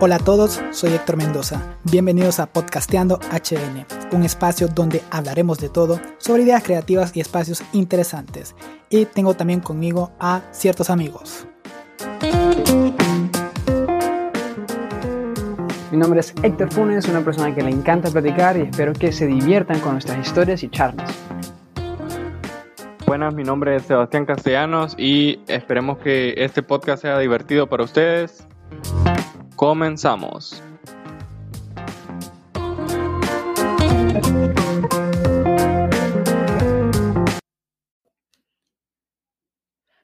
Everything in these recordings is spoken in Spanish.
Hola a todos, soy Héctor Mendoza. Bienvenidos a Podcasteando HN, un espacio donde hablaremos de todo sobre ideas creativas y espacios interesantes. Y tengo también conmigo a ciertos amigos. Mi nombre es Héctor Funes, una persona que le encanta platicar y espero que se diviertan con nuestras historias y charlas. Buenas, mi nombre es Sebastián Castellanos y esperemos que este podcast sea divertido para ustedes. Comenzamos.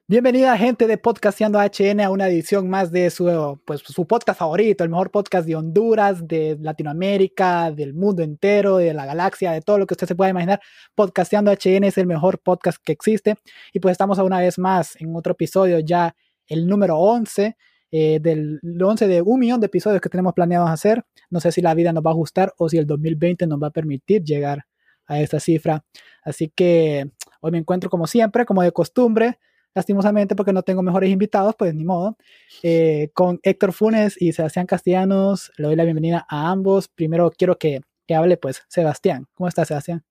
Bienvenida gente de Podcasteando HN a una edición más de su, pues, su podcast favorito, el mejor podcast de Honduras, de Latinoamérica, del mundo entero, de la galaxia, de todo lo que usted se pueda imaginar. Podcasteando HN es el mejor podcast que existe y pues estamos una vez más en otro episodio ya el número 11 eh, del 11 de un millón de episodios que tenemos planeados hacer. No sé si la vida nos va a ajustar o si el 2020 nos va a permitir llegar a esta cifra. Así que hoy me encuentro como siempre, como de costumbre, lastimosamente porque no tengo mejores invitados, pues ni modo, eh, con Héctor Funes y Sebastián Castellanos. Le doy la bienvenida a ambos. Primero quiero que, que hable pues Sebastián. ¿Cómo estás, Sebastián?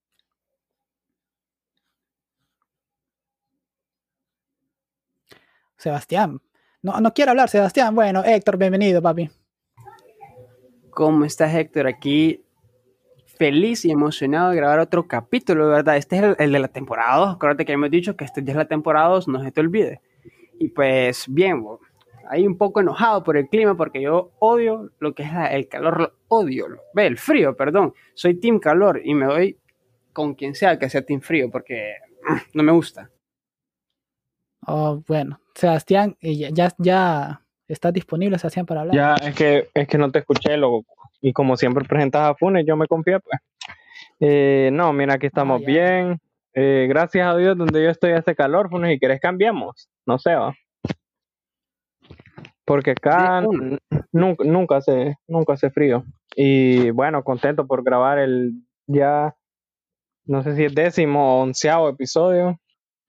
Sebastián, no, no quiero hablar, Sebastián. Bueno, Héctor, bienvenido, papi. ¿Cómo estás, Héctor? Aquí feliz y emocionado de grabar otro capítulo, ¿verdad? Este es el, de la temporada 2. Acuérdate que hemos dicho que este ya es la temporada 2, no se te olvide. Y pues, bien, ahí un poco enojado por el clima porque yo odio lo que es el calor, lo odio. Ve, el frío, perdón. Soy team calor y me doy con quien sea que sea team frío porque no me gusta. Oh, bueno, Sebastián, ya, ya, ya estás disponible, Sebastián, para hablar. Ya, es que, es que no te escuché, loco. Y como siempre presentas a Funes, yo me confié, pues. Eh, no, mira, aquí estamos Ah, bien. Eh, gracias a Dios, donde yo estoy hace calor, Funes, y querés cambiamos. No sé, va. Porque acá nunca, nunca hace, nunca hace frío. Y bueno, contento por grabar el ya, no sé si es décimo o onceavo episodio.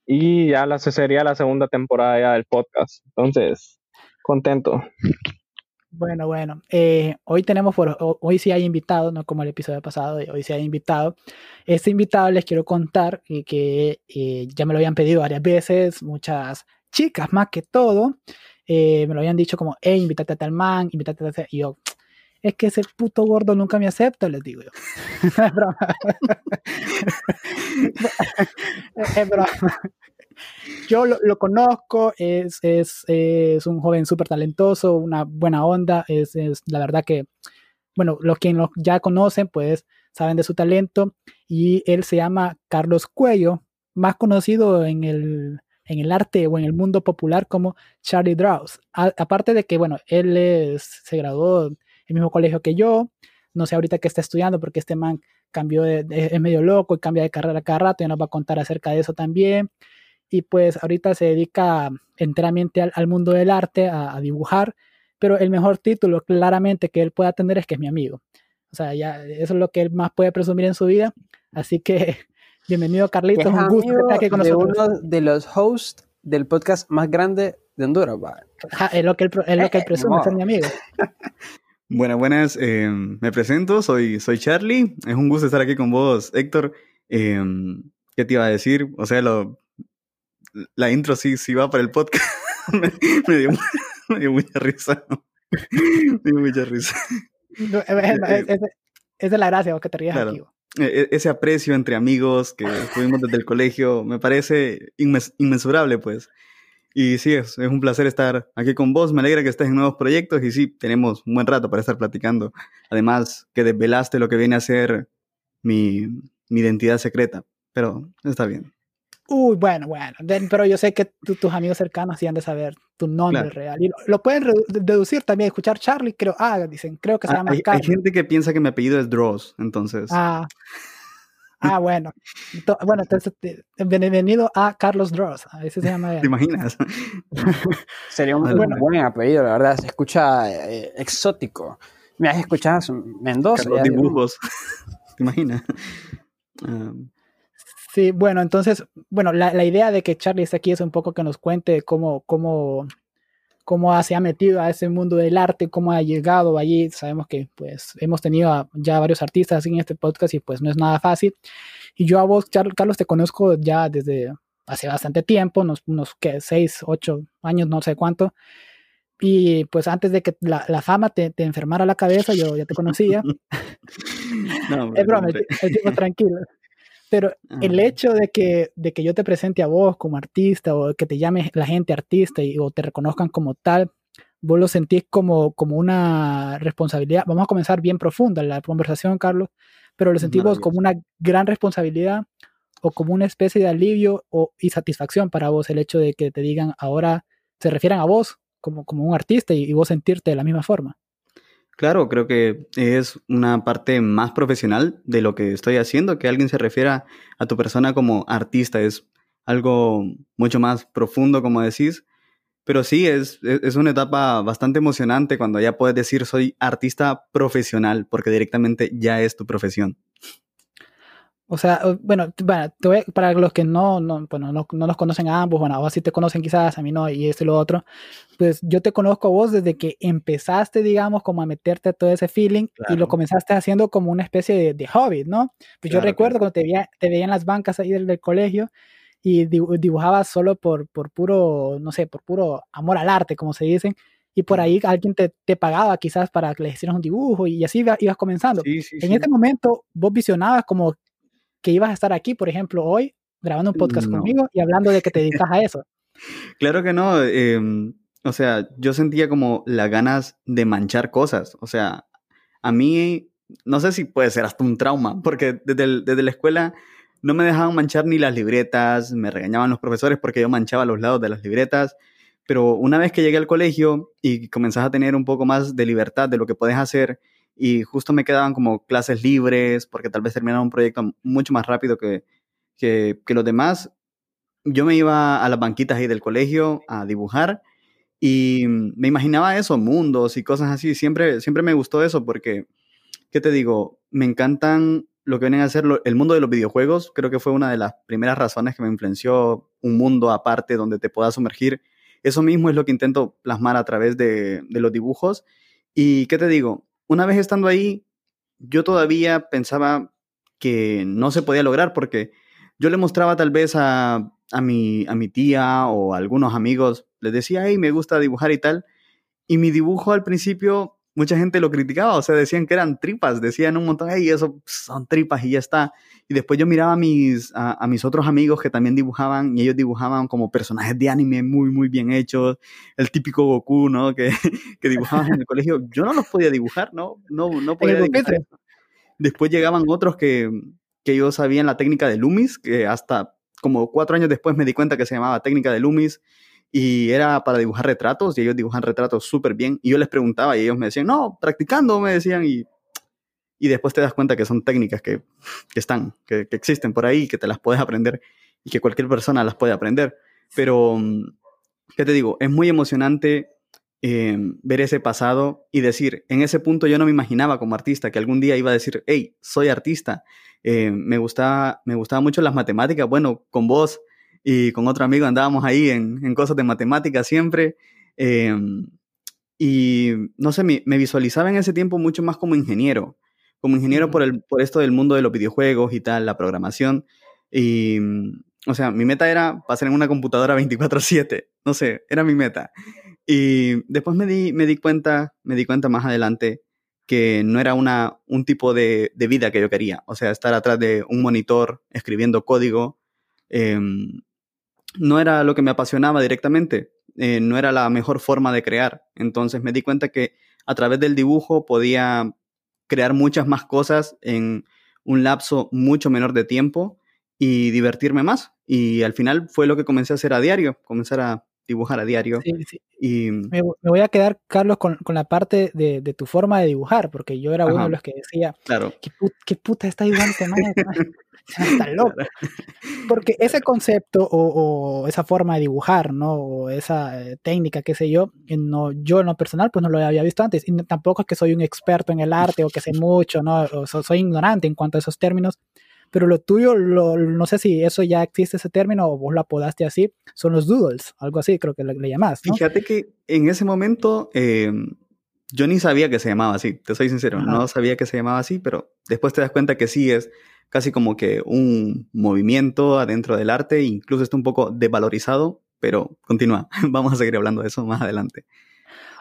Y ya la, sería la segunda temporada ya del podcast. Entonces, contento. Bueno, bueno. eh, hoy tenemos, por, ho- hoy sí hay invitado, no como el episodio pasado, hoy sí hay invitado. Este invitado les quiero contar eh, que eh, ya me lo habían pedido varias veces, muchas chicas más que todo, eh, me lo habían dicho como, hey, invítate a tal man, invítate a tal... Y yo, es que ese puto gordo nunca me acepta, les digo yo. es broma. es broma. Yo lo, lo conozco, es, es, es un joven súper talentoso, una buena onda, es, es la verdad que, bueno, los que lo ya conocen, pues saben de su talento, y él se llama Carlos Cuello, más conocido en el, en el arte o en el mundo popular como Charlie Draws. A- aparte de que, bueno, él es, se graduó el mismo colegio que yo, no sé ahorita qué está estudiando porque este man cambió de, de- es medio loco y cambia de carrera cada rato, y nos va a contar acerca de eso también y pues ahorita se dedica enteramente al, al mundo del arte, a, a dibujar, pero el mejor título claramente que él pueda tener es que es mi amigo. O sea, ya eso es lo que él más puede presumir en su vida. Así que bienvenido Carlitos, Es un gusto que estés aquí con de nosotros. uno de los hosts del podcast más grande de Honduras, es lo que él, es lo que él presume, ser mi amigo. Buenas, buenas. eh, me presento, soy, soy Charlie. Es un gusto estar aquí con vos, Héctor. Eh, ¿Qué te iba a decir? O sea, lo, la intro sí, sí va para el podcast. me, me dio, me dio mucha risa. me dio mucha risa. No, eh, es- es la gracia, vos, que te rías Claro. aquí. vos. E- e- Ese aprecio entre amigos que tuvimos desde el colegio me parece inmes- inmensurable, pues. Y sí, es, es un placer estar aquí con vos. Me alegra que estés en nuevos proyectos y sí, tenemos un buen rato para estar platicando. Además, que desvelaste lo que viene a ser mi, mi identidad secreta. Pero está bien. Uy, bueno, bueno. pero yo sé que tu- tus amigos cercanos sí han de saber tu nombre Claro. real. Y lo, lo pueden deducir también, escuchar Charlie, creo. Ah, dicen, creo que se Ah, llama hay, hay Carlos. gente que piensa que mi apellido es Dross, entonces. Ah, ah bueno. To- bueno, entonces, bienvenido a Carlos Dross. A ese se llama él. ¿Te imaginas? Sería un Bueno. buen apellido, la verdad. Se escucha eh, exótico. Me has escuchado Mendoza. Carlos. Dibujos. ¿Te imaginas? Sí, bueno, entonces, bueno, la, la idea de que Charlie esté aquí es un poco que nos cuente cómo, cómo, cómo se ha metido a ese mundo del arte, cómo ha llegado allí. Sabemos que pues hemos tenido ya varios artistas en este podcast y pues no es nada fácil. Y yo a vos, Carlos, te conozco ya desde hace bastante tiempo, unos, unos ¿qué? seis, ocho años, no sé cuánto. Y pues antes de que la, la fama te, te, enfermara la cabeza, yo ya te conocía. no, es broma, tranquilo. Pero el hecho de que, de que yo te presente a vos como artista o que te llame la gente artista y, o te reconozcan como tal, vos lo sentís como, como una responsabilidad. Vamos a comenzar bien profunda la conversación, Carlos, pero lo sentimos como una gran responsabilidad o como una especie de alivio o, y satisfacción para vos el hecho de que te digan ahora, se refieran a vos como, como un artista y, y vos sentirte de la misma forma. Claro, creo que es una parte más profesional de lo que estoy haciendo, que alguien se refiera a tu persona como artista, es algo mucho más profundo, como decís, pero sí, es, es una etapa bastante emocionante cuando ya puedes decir soy artista profesional, porque directamente ya es tu profesión. O sea, bueno, para los que no, no, bueno, no, no, los conocen a ambos, bueno, a vos sí te conocen quizás, a mí no, y esto y lo otro, pues yo te conozco a vos desde que empezaste, digamos, como a meterte a todo ese feeling y lo comenzaste haciendo como una especie de, de hobby, ¿no? Pues yo recuerdo cuando te veía, te veía en las bancas ahí del, del colegio y dibujabas solo por, por puro, no sé, por puro amor al arte, como se dicen, y por ahí alguien te, te, pagaba quizás para que le hicieras un dibujo y así ibas, comenzando. Sí, sí, en sí. ese momento vos visionabas como que ibas a estar aquí, por ejemplo, hoy grabando un podcast conmigo y hablando de que te dedicas a eso. Claro que no. Eh, o sea, yo sentía como las ganas de manchar cosas. O sea, a mí, no sé si puede ser hasta un trauma, porque desde, desde la escuela no me dejaban manchar ni las libretas, me regañaban los profesores porque yo manchaba los lados de las libretas. Pero una vez que llegué al colegio y comenzás a tener un poco más de libertad de lo que puedes hacer, y justo me quedaban como clases libres porque tal vez terminaba un proyecto mucho más rápido que, que, los demás. Yo me iba a las banquitas ahí del colegio a dibujar y me imaginaba eso, mundos y cosas así. Siempre, siempre me gustó eso porque, ¿qué te digo? Me encantan lo que vienen a ser el mundo de los videojuegos. Creo que fue una de las primeras razones que me influenció un mundo aparte donde te puedas sumergir. Eso mismo es lo que intento plasmar a través de, de los dibujos. Y, ¿qué te digo? Una vez estando ahí, yo todavía pensaba que no se podía lograr porque yo le mostraba tal vez a, a, mi, a mi tía o a algunos amigos, les decía, hey, me gusta dibujar y tal, y mi dibujo al principio mucha gente lo criticaba, o sea, decían que eran tripas, decían un montón, hey, eso son tripas y ya está. Y después yo miraba a mis, a, mis otros amigos que también dibujaban y ellos dibujaban como personajes de anime muy, muy bien hechos, el típico Goku, ¿no? Que, que dibujaban en el colegio. Yo no los podía dibujar, ¿no? No, no podía dibujar. Después llegaban otros que, que ellos sabían la técnica de Loomis, que hasta como cuatro años después me di cuenta que se llamaba técnica de Loomis y era para dibujar retratos y ellos dibujan retratos súper bien y yo les preguntaba y ellos me decían, no, practicando, me decían y, y después te das cuenta que son técnicas que, que están, que, existen por ahí, que te las puedes aprender y que cualquier persona las puede aprender. Pero, ¿qué te digo? Es muy emocionante eh, ver ese pasado y decir, en ese punto yo no me imaginaba como artista que algún día iba a decir, hey, soy artista. Eh, me, gustaba, me gustaba mucho las matemáticas. Bueno, con vos y con otro amigo andábamos ahí en, en cosas de matemáticas siempre. Eh, y no sé, me, me, visualizaba en ese tiempo mucho más como ingeniero, como ingeniero por, el, por esto del mundo de los videojuegos y tal, la programación. Y, o sea, mi meta era pasar en una computadora 24/7, no sé, era mi meta. Y después me di, me di cuenta, me di cuenta más adelante que no era una, un tipo de, de vida que yo quería. O sea, estar atrás de un monitor escribiendo código. Eh, no era lo que me apasionaba directamente, eh, no era la mejor forma de crear. Entonces me di cuenta que a través del dibujo podía crear muchas más cosas en un lapso mucho menor de tiempo y divertirme más. Y al final fue lo que comencé a hacer a diario, comenzar a dibujar a diario. Sí, sí. Y... Me, me, voy a quedar, Carlos, con, con la parte de, de, tu forma de dibujar, porque yo era Ajá. uno de los que decía, claro. ¿qué, put, qué puta está dibujando Está loco. Porque ese concepto o, o, esa forma de dibujar, ¿no? O esa eh, técnica, qué sé yo, no, yo en lo personal pues no lo había visto antes. Y tampoco es que soy un experto en el arte o que sé mucho, ¿no? O so, soy ignorante en cuanto a esos términos. pero lo tuyo, lo, no sé si eso ya existe ese término o vos lo apodaste así, son los doodles, algo así creo que le, le llamás. ¿no? Fíjate que en ese momento eh, yo ni sabía que se llamaba así, te soy sincero, Ajá. no sabía que se llamaba así, pero después te das cuenta que sí es casi como que un movimiento adentro del arte, incluso está un poco devalorizado, pero continúa, vamos a seguir hablando de eso más adelante.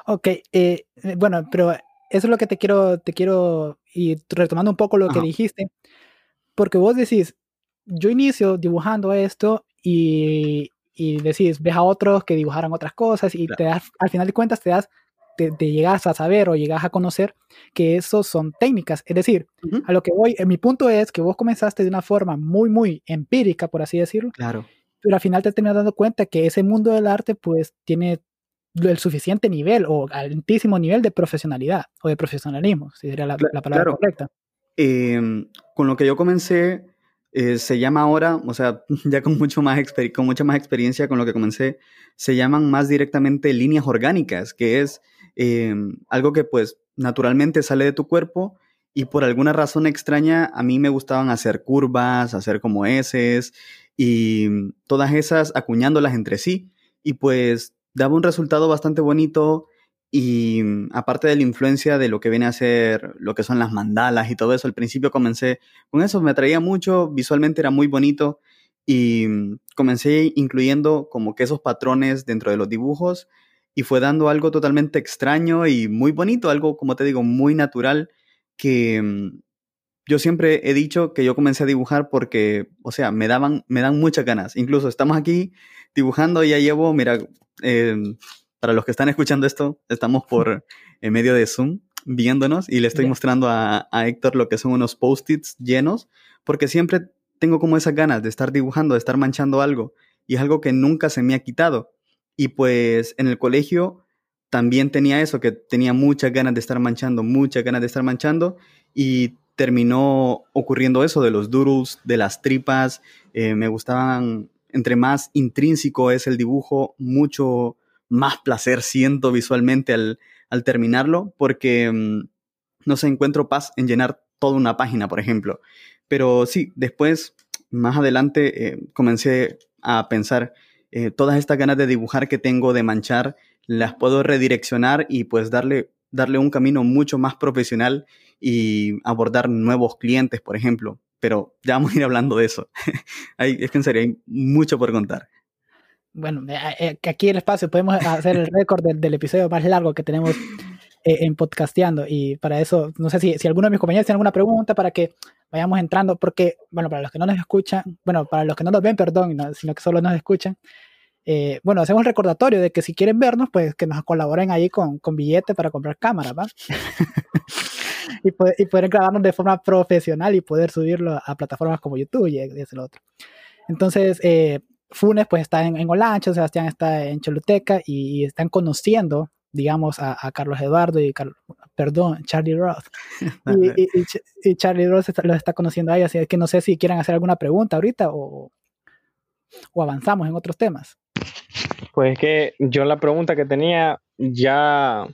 Ok, eh, bueno, pero eso es lo que te quiero, te quiero, y retomando un poco lo que Ajá. dijiste, porque vos decís, yo inicio dibujando esto y, y decís, ves a otros que dibujaran otras cosas y Claro. te das, al final de cuentas te das, te, te llegas a saber o llegas a conocer que eso son técnicas. Es decir, a lo que voy, eh, mi punto es que vos comenzaste de una forma muy, muy empírica, por así decirlo, Claro, pero al final te terminas dando cuenta que ese mundo del arte pues tiene el suficiente nivel o altísimo nivel de profesionalidad o de profesionalismo, si sería la, palabra claro. correcta. Eh, con lo que yo comencé, eh, se llama ahora, o sea, ya con, mucho más con mucha más experiencia con lo que comencé, se llaman más directamente líneas orgánicas, que es eh, algo que pues naturalmente sale de tu cuerpo y por alguna razón extraña a mí me gustaban hacer curvas, hacer como S y todas esas acuñándolas entre sí y pues daba un resultado bastante bonito y mm, aparte de la influencia de lo que viene a ser lo que son las mandalas y todo eso, al principio comencé con eso, me atraía mucho, visualmente era muy bonito y mm, comencé incluyendo como que esos patrones dentro de los dibujos y fue dando algo totalmente extraño y muy bonito, algo como te digo, muy natural que mm, yo siempre he dicho que yo comencé a dibujar porque, o sea, me daban, me dan muchas ganas. Incluso estamos aquí dibujando, ya llevo, mira, eh, para los que están escuchando esto, estamos por en medio de Zoom viéndonos y le estoy mostrando a, a Héctor lo que son unos post-its llenos, porque siempre tengo como esas ganas de estar dibujando, de estar manchando algo, y es algo que nunca se me ha quitado. Y pues en el colegio también tenía eso, que tenía muchas ganas de estar manchando, muchas ganas de estar manchando, y terminó ocurriendo eso de los doodles, de las tripas, eh, me gustaban, entre más intrínseco es el dibujo, mucho más placer siento visualmente al, al terminarlo, porque mm, no sé, encuentro paz en llenar toda una página, por ejemplo. Pero sí, después, más adelante, eh, comencé a pensar, eh, todas estas ganas de dibujar que tengo, de manchar, las puedo redireccionar y pues darle, darle un camino mucho más profesional y abordar nuevos clientes, por ejemplo. Pero ya vamos a ir hablando de eso. hay, es que en serio, hay mucho por contar. Bueno, eh, eh, aquí el espacio podemos hacer el récord del, del episodio más largo que tenemos eh, en podcasteando y para eso, no sé si, si alguno de mis compañeros tiene alguna pregunta para que vayamos entrando, porque, bueno, para los que no nos escuchan, bueno, para los que no nos ven, perdón, no, sino que solo nos escuchan, eh, bueno, hacemos el recordatorio de que si quieren vernos, pues que nos colaboren ahí con, con billete para comprar cámara, ¿va? y, poder, y poder grabarnos de forma profesional y poder subirlo a plataformas como YouTube y, y eso lo otro. Entonces, eh, Funes pues está en, en Olancho, Sebastián está en Choluteca y, y están conociendo, digamos, a, a Carlos Eduardo y, Car perdón, Charlie Roth. y, y, y, Charlie Roth está, los está conociendo ahí, así que no sé si quieren hacer alguna pregunta ahorita o, o avanzamos en otros temas. Pues es que yo la pregunta que tenía ya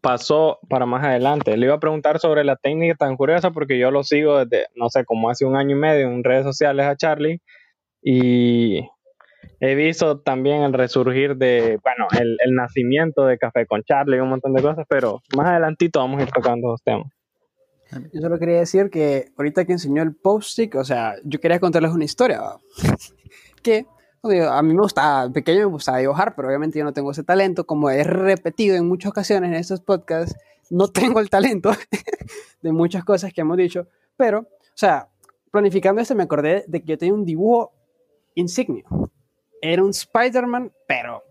pasó para más adelante. Le iba a preguntar sobre la técnica tan curiosa porque yo lo sigo desde, no sé, como hace un año y medio en redes sociales a Charlie y he visto también el resurgir de, bueno, el, el nacimiento de Café con Charlie y un montón de cosas, pero más adelantito vamos a ir tocando los temas. Yo solo quería decir que ahorita que enseñó el post-it, o sea, yo quería contarles una historia que a mí me gustaba, pequeño me gustaba dibujar, pero obviamente yo no tengo ese talento, como he repetido en muchas ocasiones en estos podcasts, no tengo el talento de muchas cosas que hemos dicho, pero, o sea, planificando esto me acordé de que yo tenía un dibujo insignia. Era un Spider-Man, pero...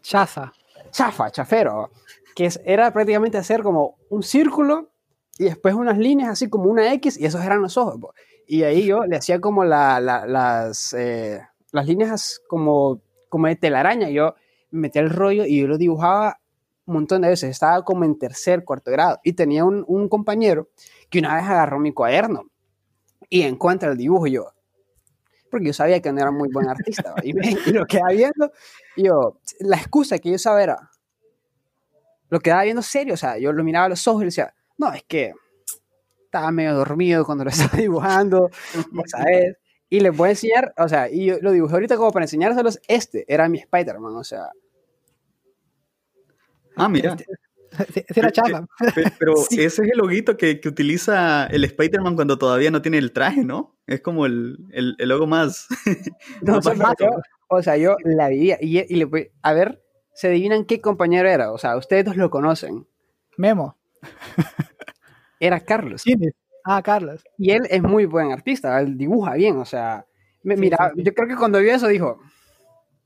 Chafa. Chafa, chafero. Que es, era prácticamente hacer como un círculo y después unas líneas así como una X y esos eran los ojos. Po. Y ahí yo le hacía como la, la, las, eh, las líneas como, como de telaraña. Yo metía el rollo y yo lo dibujaba un montón de veces. Estaba como en tercer, cuarto grado. Y tenía un, un compañero que una vez agarró mi cuaderno y encuentra el dibujo yo, porque yo sabía que no era muy buen artista. y, me, lo quedaba viendo, y yo, la excusa que yo sabía era, lo quedaba viendo serio, o sea, yo lo miraba a los ojos y decía, no, es que estaba medio dormido cuando lo estaba dibujando, ¿sabes? Y les voy a enseñar, o sea, y yo lo dibujé ahorita como para enseñárselos. Este era mi Spider-Man, o sea. Ah, mira. Sí, sí era chapa. Pe- Pero ese es el loguito que, que utiliza el Spider-Man cuando todavía no tiene el traje, ¿no? Es como el, el, el logo más. No, más barato. yo- o sea, yo la vivía. Y, y le voy- a ver, se adivinan qué compañero era. O sea, ustedes dos lo conocen. Memo. Era Carlos. ¿Quién es? Ah, Carlos. Y él es muy buen artista, él dibuja bien, o sea, me- Sí, mira, sí, sí. yo creo que cuando vio eso dijo,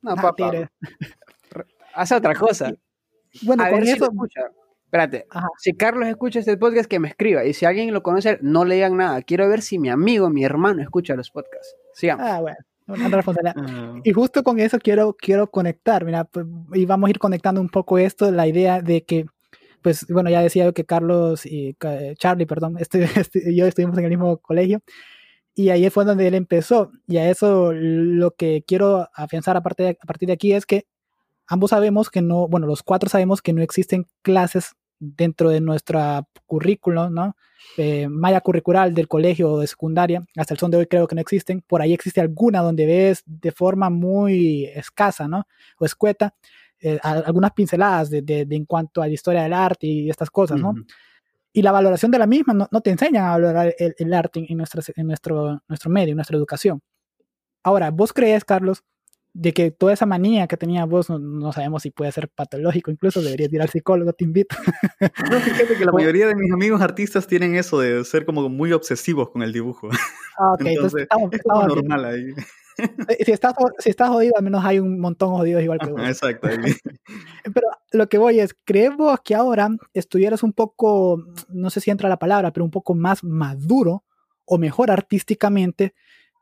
no, Ah, papá, hace otra cosa. Bueno, a con ver si eso. lo escucha. Espérate, Ajá. si Carlos escucha este podcast, que me escriba. Y si alguien lo conoce, no le digan nada. Quiero ver si mi amigo, mi hermano escucha los podcasts. Sigamos. Ah, bueno. Una responsabilidad. Ah, Y justo con eso quiero, quiero conectar, mira, pues, y vamos a ir conectando un poco esto, la idea de que, pues bueno, ya decía yo que Carlos y eh, Charlie, perdón, este, este- yo estuvimos en el mismo colegio, y ahí fue donde él empezó, y a eso lo que quiero afianzar a partir de, a partir de aquí es que ambos sabemos que no, bueno, los cuatro sabemos que no existen clases dentro de nuestra currículo, ¿no? eh, malla curricular del colegio o de secundaria, hasta el son de hoy creo que no existen, por ahí existe alguna donde ves de forma muy escasa, ¿no? O escueta, eh, algunas pinceladas de, de- de en cuanto a la historia del arte y estas cosas, ¿no? ujú. Y la valoración de la misma, no, no te enseñan a valorar el, el arte en, nuestra, en nuestro, nuestro medio, en nuestra educación. Ahora, ¿vos crees, Carlos, de que toda esa manía que tenía vos, no, no sabemos si puede ser patológico, incluso deberías ir al psicólogo, te invito. No, fíjate que la mayoría de mis amigos artistas tienen eso de ser como muy obsesivos con el dibujo. Ah, ok, entonces, Entonces, estamos, Es como estamos bien. normal ahí. Eh, Si estás, si estás jodido, al menos hay un montón jodidos igual que vos. Exacto. Pero lo que voy es, ¿crees vos que ahora estuvieras un poco, no sé si entra la palabra, pero un poco más maduro o mejor artísticamente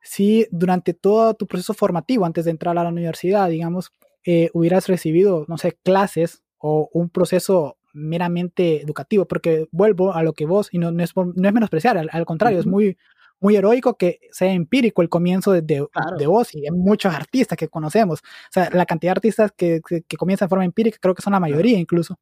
si durante todo tu proceso formativo, antes de entrar a la universidad, digamos, eh, hubieras recibido, no sé, clases o un proceso meramente educativo? Porque vuelvo a lo que vos, y no, no es, no es menospreciar, al, al contrario, es Ujú. muy, muy heroico que sea empírico el comienzo de, de, Claro. de vos y de muchos artistas que conocemos. O sea, la cantidad de artistas que, que, que comienzan de forma empírica creo que son la mayoría incluso.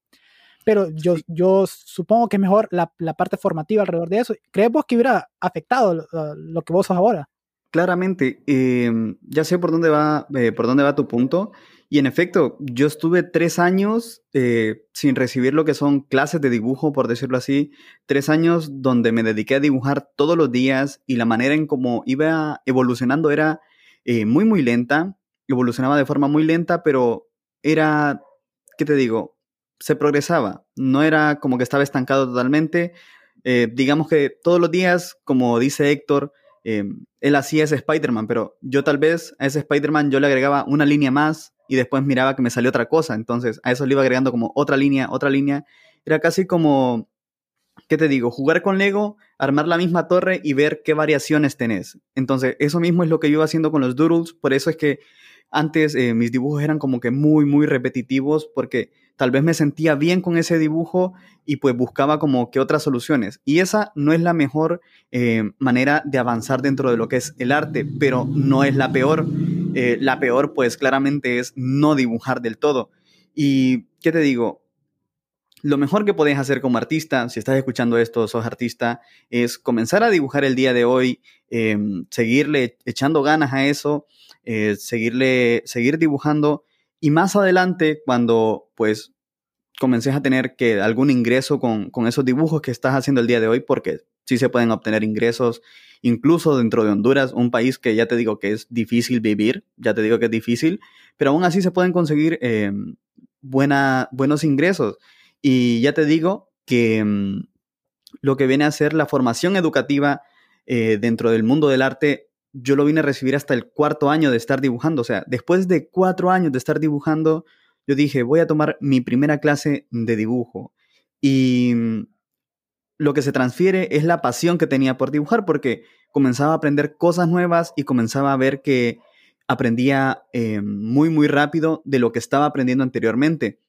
Pero yo, Sí. yo supongo que es mejor la, la parte formativa alrededor de eso. ¿Crees vos que hubiera afectado lo, lo que vos sos ahora? Claramente, eh, ya sé por dónde va, eh, por dónde va tu punto. Y en efecto, yo estuve tres años eh, sin recibir lo que son clases de dibujo, por decirlo así. Tres años donde me dediqué a dibujar todos los días y la manera en cómo iba evolucionando era eh, muy, muy lenta. Evolucionaba de forma muy lenta, pero era, ¿qué te digo? Se progresaba. No era como que estaba estancado totalmente. Eh, digamos que todos los días, como dice Héctor, él hacía ese Spider-Man, pero yo tal vez a ese Spider-Man yo le agregaba una línea más y después miraba que me salió otra cosa. Entonces a eso le iba agregando como otra línea, otra línea. Era casi como, ¿qué te digo? Jugar con Lego, armar la misma torre y ver qué variaciones tenés. Entonces eso mismo es lo que yo iba haciendo con los doodles. Por eso es que antes eh, mis dibujos eran como que muy, muy repetitivos porque tal vez me sentía bien con ese dibujo y pues buscaba como que otras soluciones. Y esa no es la mejor eh, manera de avanzar dentro de lo que es el arte, pero no es la peor. Eh, la peor pues claramente es no dibujar del todo. Y, ¿qué te digo? Lo mejor que podés hacer como artista, si estás escuchando esto, sos artista, es comenzar a dibujar el día de hoy, eh, seguirle echando ganas a eso, eh, seguirle, seguir dibujando y más adelante cuando pues comences a tener que algún ingreso con, con esos dibujos que estás haciendo el día de hoy, porque sí se pueden obtener ingresos incluso dentro de Honduras, un país que ya te digo que es difícil vivir, ya te digo que es difícil, pero aún así se pueden conseguir eh, buena, buenos ingresos. Y ya te digo que mm, lo que viene a ser la formación educativa eh, dentro del mundo del arte, yo lo vine a recibir hasta el cuarto año de estar dibujando. O sea, después de cuatro años de estar dibujando, yo dije, voy a tomar mi primera clase de dibujo. Y lo que se transfiere es la pasión que tenía por dibujar, porque comenzaba a aprender cosas nuevas y comenzaba a ver que aprendía eh, muy, muy rápido de lo que estaba aprendiendo anteriormente.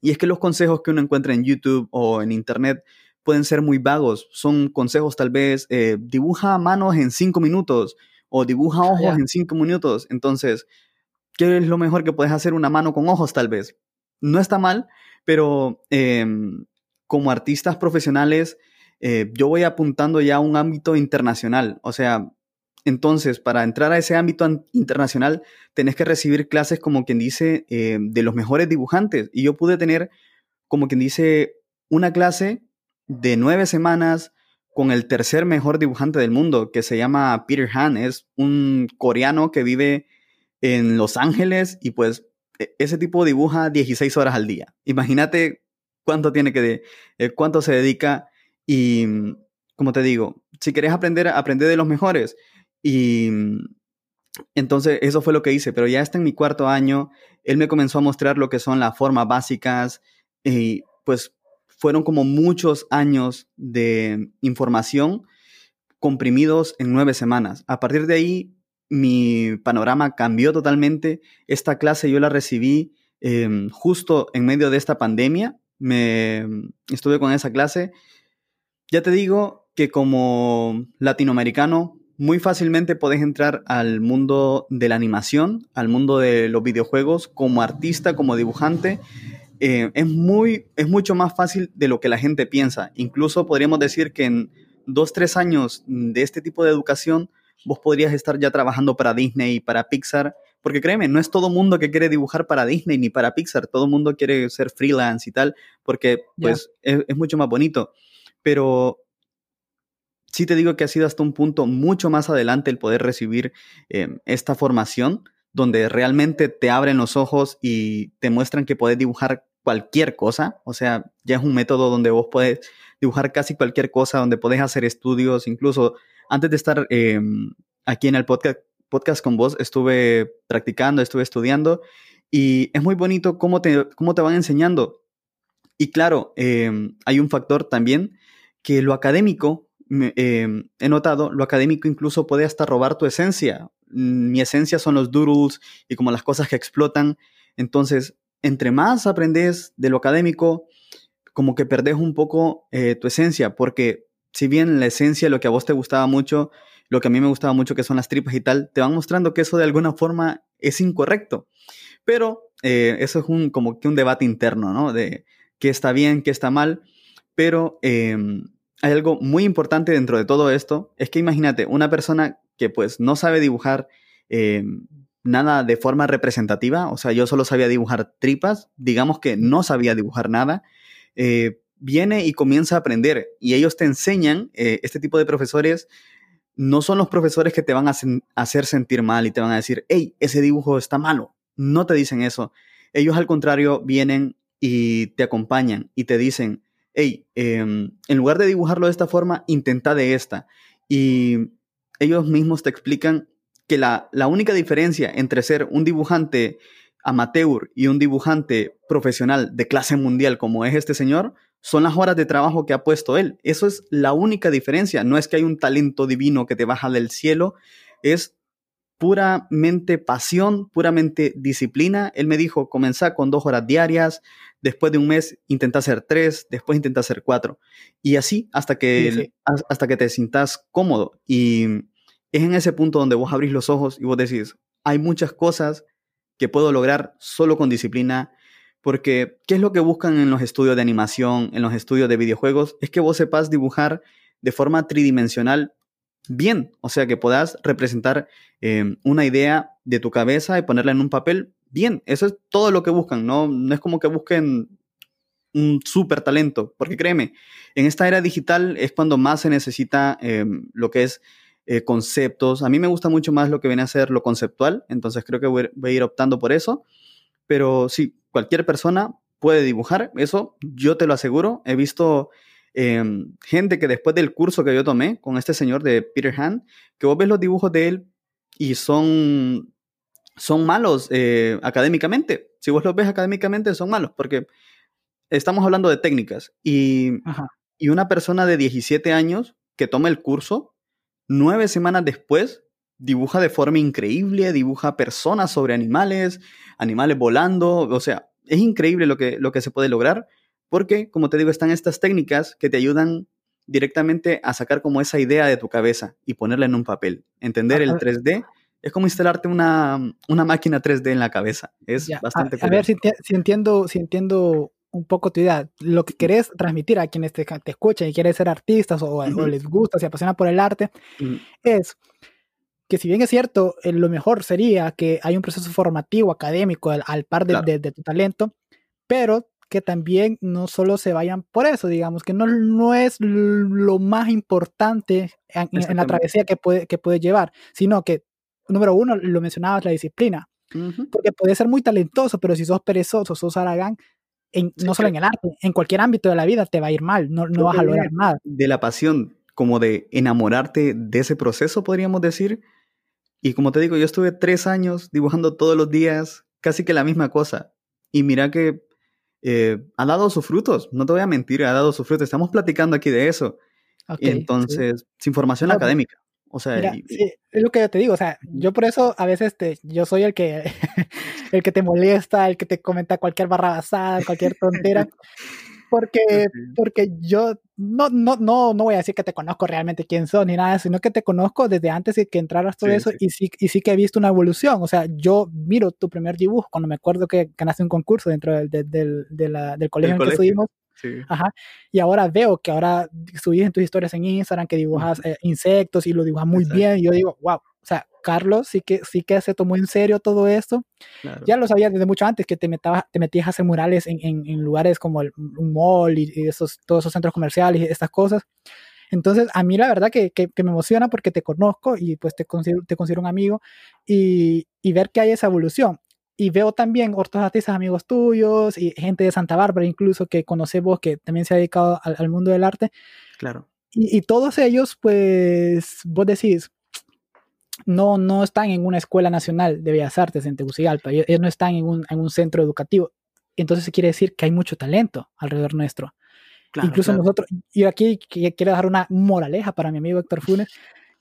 Y es que los consejos que uno encuentra en YouTube o en Internet pueden ser muy vagos. Son consejos tal vez, eh, dibuja manos en cinco minutos o dibuja ojos ya. en cinco minutos. Entonces, ¿qué es lo mejor que puedes hacer? Una mano con ojos tal vez. No está mal, pero eh, como artistas profesionales eh, yo voy apuntando ya a un ámbito internacional. O sea, entonces, para entrar a ese ámbito internacional, tenés que recibir clases, como quien dice, eh, de los mejores dibujantes. Y yo pude tener, como quien dice, una clase de nueve semanas con el tercer mejor dibujante del mundo, que se llama Peter Han. Es un coreano que vive en Los Ángeles y pues e, ese tipo dibuja 16 horas al día. Imagínate cuánto tiene que, eh, cuánto se dedica y, como te digo, si querés aprender, aprender de los mejores. Y entonces eso fue lo que hice, pero ya está en mi cuarto año, él me comenzó a mostrar lo que son las formas básicas y pues fueron como muchos años de información comprimidos en nueve semanas. A partir de ahí mi panorama cambió totalmente. Esta clase yo la recibí em, justo en medio de esta pandemia. Me estuve con esa clase. Ya te digo que como latinoamericano, muy fácilmente podés entrar al mundo de la animación, al mundo de los videojuegos, como artista, como dibujante. Eh, es, muy, es mucho más fácil de lo que la gente piensa. Incluso podríamos decir que en dos, tres años de este tipo de educación, vos podrías estar ya trabajando para Disney, para Pixar, porque créeme, no es todo mundo que quiere dibujar para Disney ni para Pixar, todo mundo quiere ser freelance y tal, porque pues es, mucho más bonito. Pero sí te digo que ha sido hasta un punto mucho más adelante el poder recibir em, esta formación, donde realmente te abren los ojos y te muestran que puedes dibujar cualquier cosa, o sea, ya es un método donde vos puedes dibujar casi cualquier cosa, donde puedes hacer estudios, incluso antes de estar em, aquí en el podcast, podcast con vos, estuve practicando, estuve estudiando y es muy bonito cómo te, cómo te van enseñando. Y claro, em, hay un factor también que lo académico, em, he notado, lo académico incluso puede hasta robar tu esencia. Mi esencia son los doodles y como las cosas que explotan. Entonces, entre más aprendes de lo académico, como que perdés un poco eh, tu esencia, porque si bien la esencia, lo que a vos te gustaba mucho, lo que a mí me gustaba mucho, que son las tripas y tal, te van mostrando que eso de alguna forma es incorrecto. Pero eh, eso es un, como que un debate interno, ¿no? De qué está bien, qué está mal. Pero em, hay algo muy importante dentro de todo esto, es que imagínate, una persona que pues no sabe dibujar em, nada de forma representativa, o sea, yo solo sabía dibujar tripas, digamos que no sabía dibujar nada, eh, viene y comienza a aprender y ellos te enseñan, eh, este tipo de profesores no son los profesores que te van a hacer sentir mal y te van a decir, hey, ese dibujo está malo. No te dicen eso. Ellos al contrario vienen y te acompañan y te dicen, hey, em, en lugar de dibujarlo de esta forma, intenta de esta. Y ellos mismos te explican que la, la única diferencia entre ser un dibujante amateur y un dibujante profesional de clase mundial como es este señor son las horas de trabajo que ha puesto él. Eso es la única diferencia. No es que hay un talento divino que te baja del cielo, es puramente pasión, puramente disciplina. Él me dijo, comenzá con dos horas diarias, después de un mes intenta hacer tres, después intenta hacer cuatro. Y así hasta que, hasta que te sientas cómodo. Y es en ese punto donde vos abrís los ojos y vos decís, hay muchas cosas que puedo lograr solo con disciplina, porque, ¿qué es lo que buscan en los estudios de animación, en los estudios de videojuegos? Es que vos sepas dibujar de forma tridimensional bien, o sea, que puedas representar eh, una idea de tu cabeza y ponerla en un papel bien. Eso es todo lo que buscan, no, no es como que busquen un súper talento, porque créeme, en esta era digital es cuando más se necesita eh, lo que es eh, conceptos. A mí me gusta mucho más lo que viene a ser lo conceptual, entonces creo que voy a ir optando por eso. Pero sí, cualquier persona puede dibujar, eso yo te lo aseguro. He visto em, gente que después del curso que yo tomé con este señor de Peter Han, que vos ves los dibujos de él y son, son malos eh, académicamente. Si vos los ves académicamente, son malos, porque estamos hablando de técnicas. Y, y una persona de 17 años que toma el curso, nueve semanas después, dibuja de forma increíble, dibuja personas sobre animales, animales volando, o sea, es increíble lo que, lo que se puede lograr, porque, como te digo, están estas técnicas que te ayudan directamente a sacar como esa idea de tu cabeza y ponerla en un papel. Entender el 3D es como instalarte una, máquina 3D en la cabeza. Es bastante A, a ver si, entiendo, si entiendo un poco tu idea, lo que querés transmitir a quienes te, te escuchan y quieren ser artistas o, o les gusta, se apasiona por el arte, es que si bien es cierto, eh, lo mejor sería que hay un proceso formativo, académico, al, al par de, Claro. de- de tu talento, pero que también no solo se vayan por eso, digamos, que no, no es lo más importante en, en- la travesía que puede, que puede llevar, sino que, número uno, lo mencionabas, la disciplina, ujú. porque puedes ser muy talentoso, pero si sos perezoso, sos aragán, en, Sí, no solo en el arte, en cualquier ámbito de la vida te va a ir mal, no, no vas a lograr nada. de la pasión, como de enamorarte de ese proceso, podríamos decir. Y como te digo, yo estuve tres años dibujando todos los días casi que la misma cosa. Y mira que eh, ha dado sus frutos, no te voy a mentir, ha dado sus frutos. Estamos platicando aquí de eso. Ok, sí. Entonces, sin formación No, pues, académica. O sea, Mira, y- sí, es lo que yo te digo, o sea, yo por eso a veces te, yo soy el que, el que te molesta, el que te comenta cualquier barra basada, cualquier tontera, porque, Sí. porque yo no, no, no, no voy a decir que te conozco realmente quién sos ni nada, sino que te conozco desde antes de que entraras todo Sí, eso sí. y sí, y sí que he visto una evolución, o sea, yo miro tu primer dibujo cuando me acuerdo que ganaste un concurso dentro del, del, del, de la- del colegio en el que estuvimos, sí. Ajá. Y ahora veo que ahora subís en tus historias en Instagram que dibujas eh, insectos y lo dibujas muy Exacto. bien. Y yo digo, wow, Carlos sí que, sí que se tomó en serio todo esto. claro. Ya lo sabía desde mucho antes que te, metabas, te metías a hacer murales en, en, en lugares como el, un mall y, y esos, todos esos centros comerciales y estas cosas. Entonces, a mí la verdad que, que, que me emociona porque te conozco y pues te considero, te considero un amigo y, y ver que hay esa evolución. Y veo también otros artistas amigos tuyos y gente de Santa Bárbara incluso que conoces vos que también se ha dedicado al, al mundo del arte. claro. Y, y todos ellos, pues, vos decís, no, no están en una escuela nacional de bellas artes en Tegucigalpa, ellos ellos no están en un, en un centro educativo. Entonces se quiere decir que hay mucho talento alrededor nuestro. claro, Incluso claro. nosotros, y aquí qui- quiero dejar una moraleja para mi amigo Héctor Funes,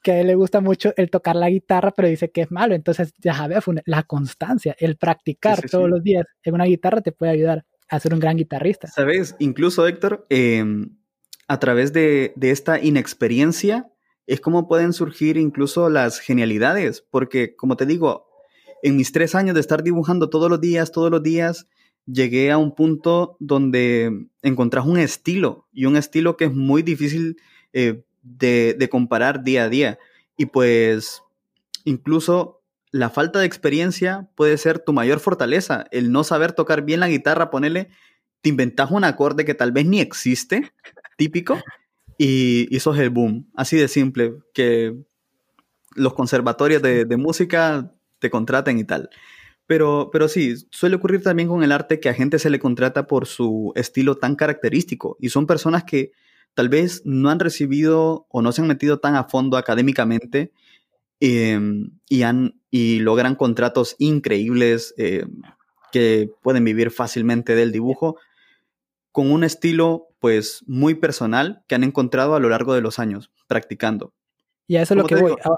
que a él le gusta mucho el tocar la guitarra, pero dice que es malo. Entonces, ya sabes, la constancia, el practicar sí, todos sí. los días en una guitarra te puede ayudar a ser un gran guitarrista. Sabes, incluso Héctor, eh, a través de, de esta inexperiencia es como pueden surgir incluso las genialidades, porque como te digo, en mis tres años de estar dibujando todos los días, todos los días, llegué a un punto donde encontrás un estilo y un estilo que es muy difícil eh, de, de comparar día a día. Y pues incluso la falta de experiencia puede ser tu mayor fortaleza, el no saber tocar bien la guitarra, ponerle te inventas un acorde que tal vez ni existe, típico, y, y sos el boom. Así de simple, que los conservatorios de, música te contraten y tal. Pero, pero sí, suele ocurrir también con el arte que a gente se le contrata por su estilo tan característico y son personas que tal vez no han recibido o no se han metido tan a fondo académicamente eh, y, y logran contratos increíbles eh, que pueden vivir fácilmente del dibujo con un estilo pues muy personal que han encontrado a lo largo de los años practicando. Y a eso es lo ¿Cómo que voy. digo? Ah,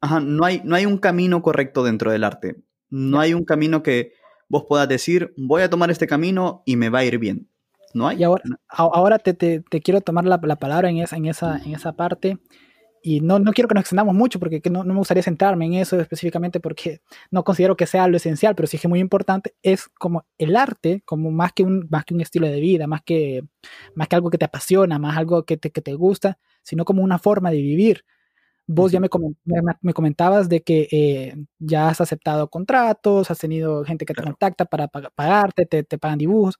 Ajá, no hay, no hay un camino correcto dentro del arte. No hay un camino que vos puedas decir, voy a tomar este camino y me va a ir bien. No hay. Y ahora, a- ahora te, te- te quiero tomar la, la palabra en esa, en, esa, en esa parte. Y no, no quiero que nos extendamos mucho porque que no, no me gustaría centrarme en eso específicamente porque no considero que sea lo esencial, pero sí que es muy importante. Es como el arte, como más que un, más que un estilo de vida, más que, más que algo que te apasiona, más algo que te, que te gusta, sino como una forma de vivir. Vos ya me, me, me comentabas de que eh, ya has aceptado contratos, has tenido gente que te Claro. contacta para pag- pagarte, te, te pagan dibujos.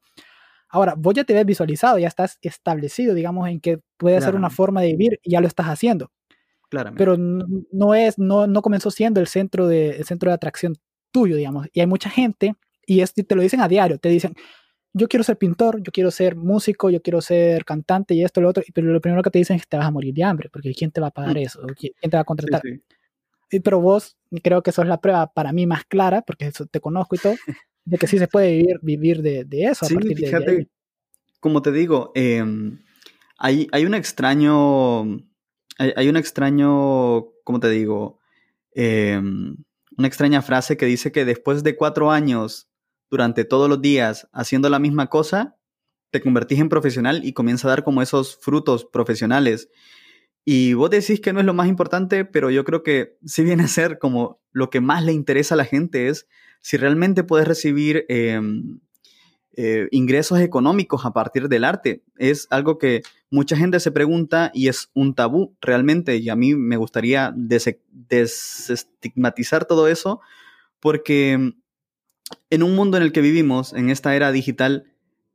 Ahora, vos ya te ves visualizado, ya estás establecido, digamos, en que puede ser una forma de vivir y ya lo estás haciendo. Claramente. Pero no, es, no, no comenzó siendo el centro, de, el centro de atracción tuyo, digamos. Y hay mucha gente, y es, te lo dicen a diario, te dicen, yo quiero ser pintor, yo quiero ser músico, yo quiero ser cantante y esto lo otro, pero lo primero que te dicen es que te vas a morir de hambre, porque ¿quién te va a pagar Mm. eso? ¿Quién te va a Sí, contratar? sí. Y- Pero vos, creo que eso es la prueba para mí más clara, porque eso te conozco y todo, de que sí se puede vivir, vivir de, de eso a Sí, partir de- de, fíjate, ahí. como te digo, em, hay, hay un extraño, hay, un extraño, ¿cómo te digo? Em, una extraña frase que dice que después de cuatro años, durante todos los días, haciendo la misma cosa, te convertís en profesional y comienza a dar como esos frutos profesionales. Y vos decís que no es lo más importante, pero yo creo que sí viene a ser como lo que más le interesa a la gente es si realmente puedes recibir em, eh, ingresos económicos a partir del arte. Es algo que mucha gente se pregunta y es un tabú realmente y a mí me gustaría des desestigmatizar todo eso porque en un mundo en el que vivimos, en esta era digital,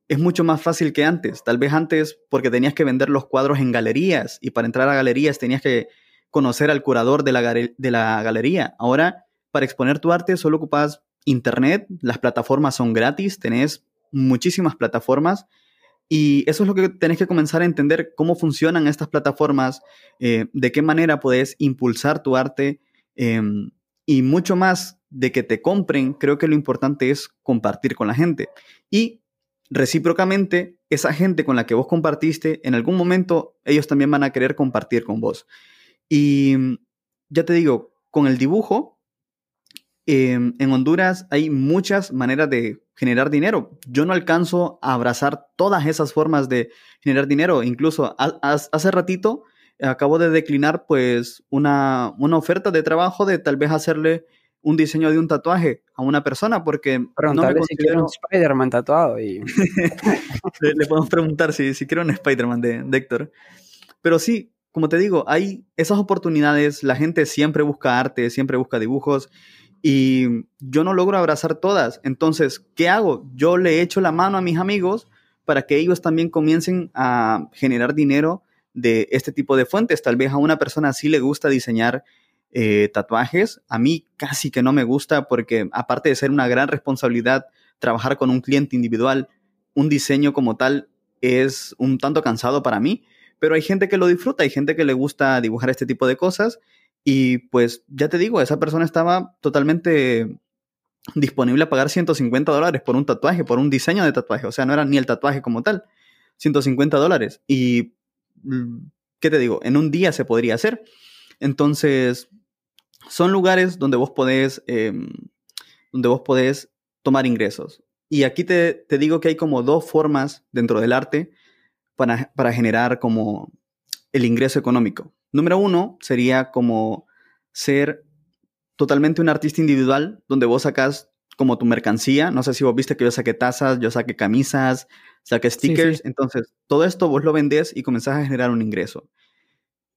es mucho más fácil que antes. Tal vez antes porque tenías que vender los cuadros en galerías y para entrar a galerías tenías que conocer al curador de la, de la galería. Ahora, para exponer tu arte solo ocupas internet, las plataformas son gratis, tenés muchísimas plataformas y eso es lo que tenés que comenzar a entender, cómo funcionan estas plataformas, eh, de qué manera puedes impulsar tu arte em, y mucho más de que te compren, creo que lo importante es compartir con la gente. Y recíprocamente, esa gente con la que vos compartiste, en algún momento ellos también van a querer compartir con vos. Y ya te digo, con el dibujo, em, en Honduras hay muchas maneras de generar dinero. Yo no alcanzo a abrazar todas esas formas de generar dinero. Incluso hace ratito acabo de declinar pues una, una oferta de trabajo de tal vez hacerle un diseño de un tatuaje a una persona porque no me considero... si quiero un Spider-Man tatuado y... le, podemos preguntar si, si quiero un Spider-Man de, de, Héctor. Pero sí, como te digo, hay esas oportunidades, la gente siempre busca arte, siempre busca dibujos y yo no logro abrazar todas. Entonces, ¿qué hago? Yo le echo la mano a mis amigos para que ellos también comiencen a generar dinero de este tipo de fuentes. Tal vez a una persona sí le gusta diseñar eh, tatuajes. A mí casi que no me gusta porque aparte de ser una gran responsabilidad trabajar con un cliente individual, un diseño como tal es un tanto cansado para mí, pero hay gente que lo disfruta, hay gente que le gusta dibujar este tipo de cosas y pues ya te digo, esa persona estaba totalmente disponible a pagar 150 dólares por un tatuaje, por un diseño de tatuaje, o sea, no era ni el tatuaje como tal, 150 dólares. Y, mm, ¿qué te digo? En un día se podría hacer. Entonces, son lugares donde vos podés, em, donde vos podés tomar ingresos. Y aquí te, te, digo que hay como dos formas dentro del arte para, para generar como el ingreso económico. Número uno sería como ser totalmente un artista individual, donde vos sacas como tu mercancía. No sé si vos viste que yo saqué tazas, yo saqué camisas, saqué stickers. Entonces, todo esto vos lo vendés y comenzás a generar un ingreso.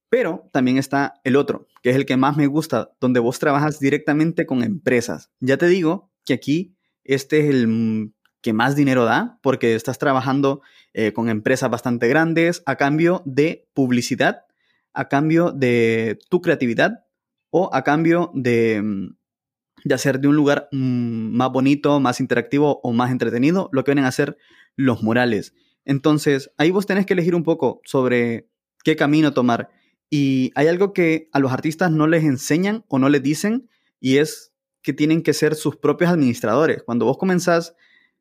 Pero también está el otro, que es el que más me gusta, donde vos trabajas directamente con empresas. Ya te digo que aquí este es el que más dinero da, porque estás trabajando eh, con empresas bastante grandes a cambio de publicidad, a cambio de tu creatividad o a cambio de, mm, de hacer de un lugar mm, más bonito, más interactivo o más entretenido, lo que vienen a ser los murales. Entonces, ahí vos tenés que elegir un poco sobre qué camino tomar. Y hay algo que a los artistas no les enseñan o no les dicen y es que tienen que ser sus propios administradores. Cuando vos comenzás,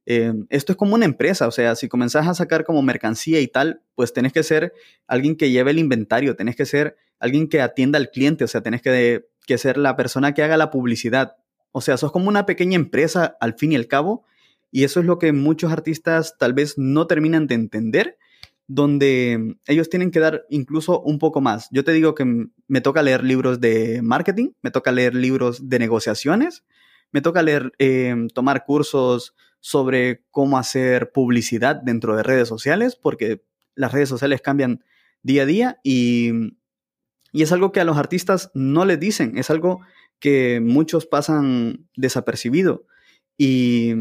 eh, esto es como una empresa, o sea, si comenzás a sacar como mercancía y tal, pues tenés que ser alguien que lleve el inventario, tenés que ser alguien que atienda al cliente, o sea, tenés que, que ser la persona que haga la publicidad. O sea, sos como una pequeña empresa al fin y al cabo, y eso es lo que muchos artistas tal vez no terminan de entender donde ellos tienen que dar incluso un poco más. Yo te digo que me toca leer libros de marketing, me toca leer libros de negociaciones, me toca leer, em, tomar cursos sobre cómo hacer publicidad dentro de redes sociales, porque las redes sociales cambian día a día y, y es algo que a los artistas no les dicen, es algo que muchos pasan desapercibido. Y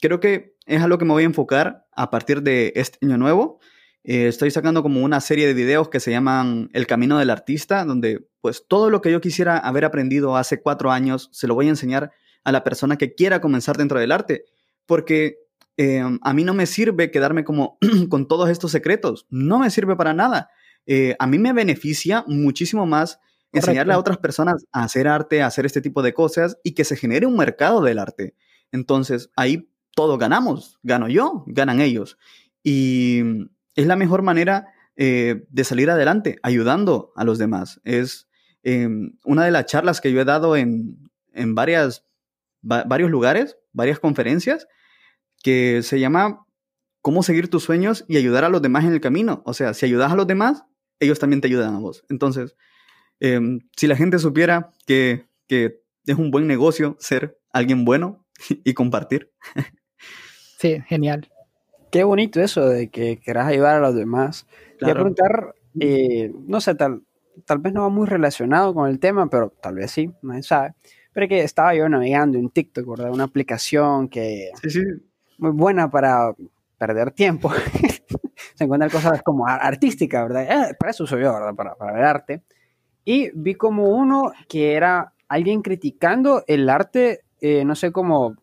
creo que es a lo que me voy a enfocar a partir de este año nuevo eh, estoy sacando como una serie de videos que se llaman El Camino del Artista, donde pues todo lo que yo quisiera haber aprendido hace cuatro años se lo voy a enseñar a la persona que quiera comenzar dentro del arte. Porque eh, a mí no me sirve quedarme como con todos estos secretos, no me sirve para nada. Eh, a mí me beneficia muchísimo más enseñarle a otras personas a hacer arte, a hacer este tipo de cosas y que se genere un mercado del arte. Entonces ahí todos ganamos, gano yo, ganan ellos. Y es la mejor manera eh, de salir adelante, ayudando a los demás. Es em, una de las charlas que yo he dado en, varias, varios lugares, varias conferencias, que se llama Cómo seguir tus sueños y ayudar a los demás en el camino. O sea, si ayudas a los demás, ellos también te ayudan a vos. Entonces, em, si la gente supiera que, que es un buen negocio ser alguien bueno y compartir. Sí, genial. Qué bonito eso de que quieras ayudar a los demás. Voy a Claro. preguntar, eh, no sé, tal, tal vez no va muy relacionado con el tema, pero tal vez sí, nadie sabe. Pero que estaba yo navegando en TikTok, ¿verdad? Una aplicación que Sí, sí. muy buena para perder tiempo. Se encuentran cosas como ar- artísticas, ¿verdad? Eh, para eso soy yo, ¿verdad? Para, para ver arte. Y vi como uno que era alguien criticando el arte, eh, no sé cómo,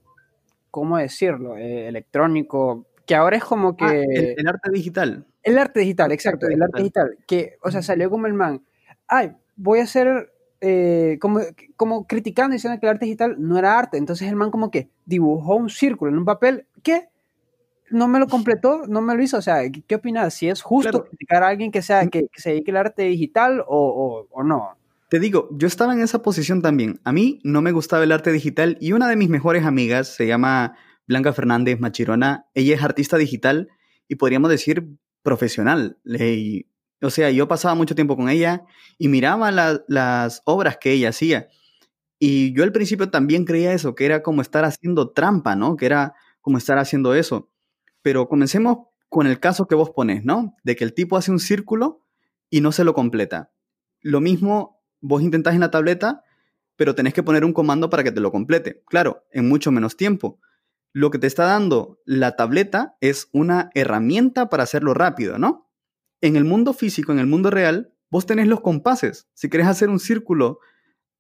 cómo decirlo, eh, electrónico, que ahora es como que... Ah, el, el arte digital. El arte digital, exacto, el arte digital. Que, o sea, salió como el man, ay, voy a hacer, eh, como, como criticando, diciendo que el arte digital no era arte. Entonces el man como que dibujó un círculo en un papel que no me lo completó, no me lo hizo. O sea, ¿qué, qué opinas? Si es justo Claro. criticar a alguien que, sea, que, que se dedique al arte digital o, o, o no. Te digo, yo estaba en esa posición también. A mí no me gustaba el arte digital y una de mis mejores amigas se llama Blanca Fernández Machirona. Ella es artista digital y podríamos decir profesional. Le- o sea, yo pasaba mucho tiempo con ella y miraba la- las obras que ella hacía. Y yo al principio también creía eso, que era como estar haciendo trampa, ¿no? Que era como estar haciendo eso. Pero comencemos con el caso que vos pones, ¿no? De que el tipo hace un círculo y no se lo completa. Lo mismo vos intentás en la tableta, pero tenés que poner un comando para que te lo complete. Claro, en mucho menos tiempo. Lo que te está dando la tableta es una herramienta para hacerlo rápido, ¿no? En el mundo físico, en el mundo real, vos tenés los compases. Si querés hacer un círculo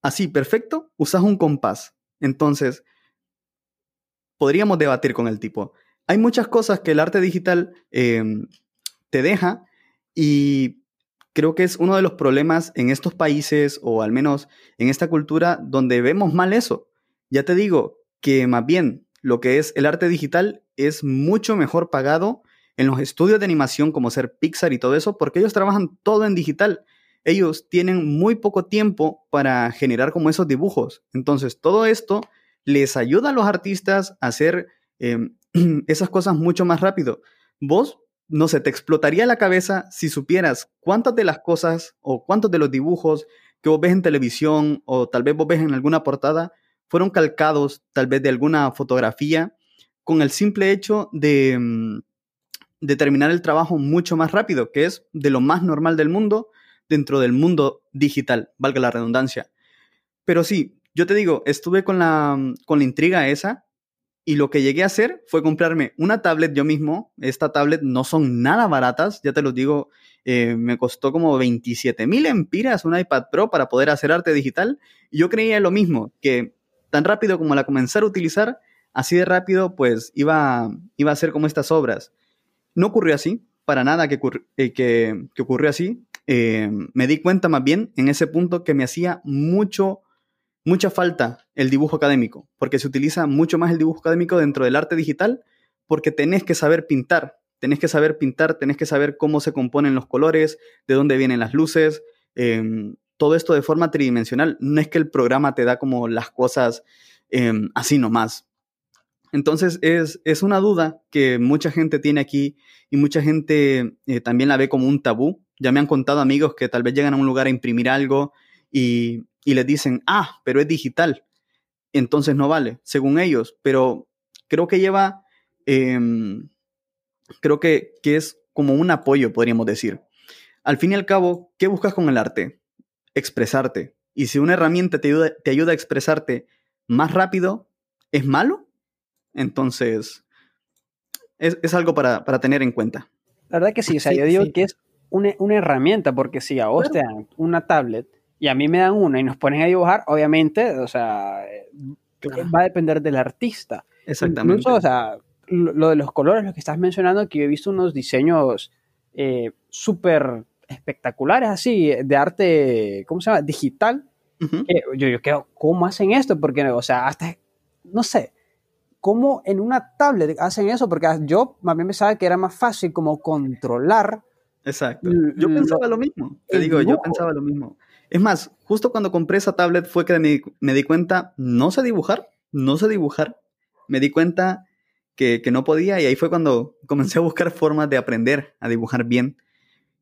así perfecto, usas un compás. Entonces, podríamos debatir con el tipo. Hay muchas cosas que el arte digital eh, te deja y creo que es uno de los problemas en estos países o al menos en esta cultura donde vemos mal eso. Ya te digo que más bien lo que es el arte digital es mucho mejor pagado en los estudios de animación como ser Pixar y todo eso porque ellos trabajan todo en digital. Ellos tienen muy poco tiempo para generar como esos dibujos. Entonces todo esto les ayuda a los artistas a hacer eh, esas cosas mucho más rápido. Vos no sé, te explotaría la cabeza si supieras cuántas de las cosas o cuántos de los dibujos que vos ves en televisión o tal vez vos ves en alguna portada fueron calcados tal vez de alguna fotografía con el simple hecho de, mm, de terminar el trabajo mucho más rápido, que es de lo más normal del mundo dentro del mundo digital, valga la redundancia. Pero sí, yo te digo, estuve con la, con la intriga esa y lo que llegué a hacer fue comprarme una tablet yo mismo. Esta tablet no son nada baratas, ya te lo digo, eh, me costó como 27 mil empiras un iPad Pro para poder hacer arte digital. Y yo creía lo mismo, que tan rápido como la comenzar a utilizar, así de rápido pues iba, iba a ser como estas obras. No ocurrió así, para nada que, eh, que, ocurrió así. Eh, me di cuenta más bien en ese punto que me hacía mucho mucha falta el dibujo académico, porque se utiliza mucho más el dibujo académico dentro del arte digital, porque tenés que saber pintar, tenés que saber pintar, tenés que saber cómo se componen los colores, de dónde vienen las luces, eh, todo esto de forma tridimensional. No es que el programa te da como las cosas eh, así nomás. Entonces es, es, una duda que mucha gente tiene aquí y mucha gente eh, también la ve como un tabú. Ya me han contado amigos que tal vez llegan a un lugar a imprimir algo y, y les dicen, ah, pero es digital, entonces no vale, según ellos, pero creo que lleva, eh, creo que, que, es como un apoyo, podríamos decir. Al fin y al cabo, ¿qué buscas con el arte? Expresarte. Y si una herramienta te ayuda, te ayuda a expresarte más rápido, ¿es malo? Entonces, es, es algo para, para, tener en cuenta. La verdad que sí, o sea, sí, yo digo sí. que es una, una, herramienta, porque si a vos claro. te dan una tablet, y a mí me dan una y nos ponen a dibujar, obviamente, o sea, claro. va a depender del artista. Exactamente. Incluso, o sea, lo, lo, de los colores, lo que estás mencionando, que yo he visto unos diseños eh, súper espectaculares, así, de arte, ¿cómo se llama? Digital. Uh -huh. que yo, yo creo, ¿cómo hacen esto? Porque, o sea, hasta, no sé, ¿cómo en una tablet hacen eso? Porque yo más bien pensaba que era más fácil como controlar. Exacto. Yo pensaba lo mismo. Te digo, dibujo. yo pensaba lo mismo. Es más, justo cuando compré esa tablet fue que me, me, di cuenta, no sé dibujar, no sé dibujar. Me di cuenta que, que, no podía y ahí fue cuando comencé a buscar formas de aprender a dibujar bien.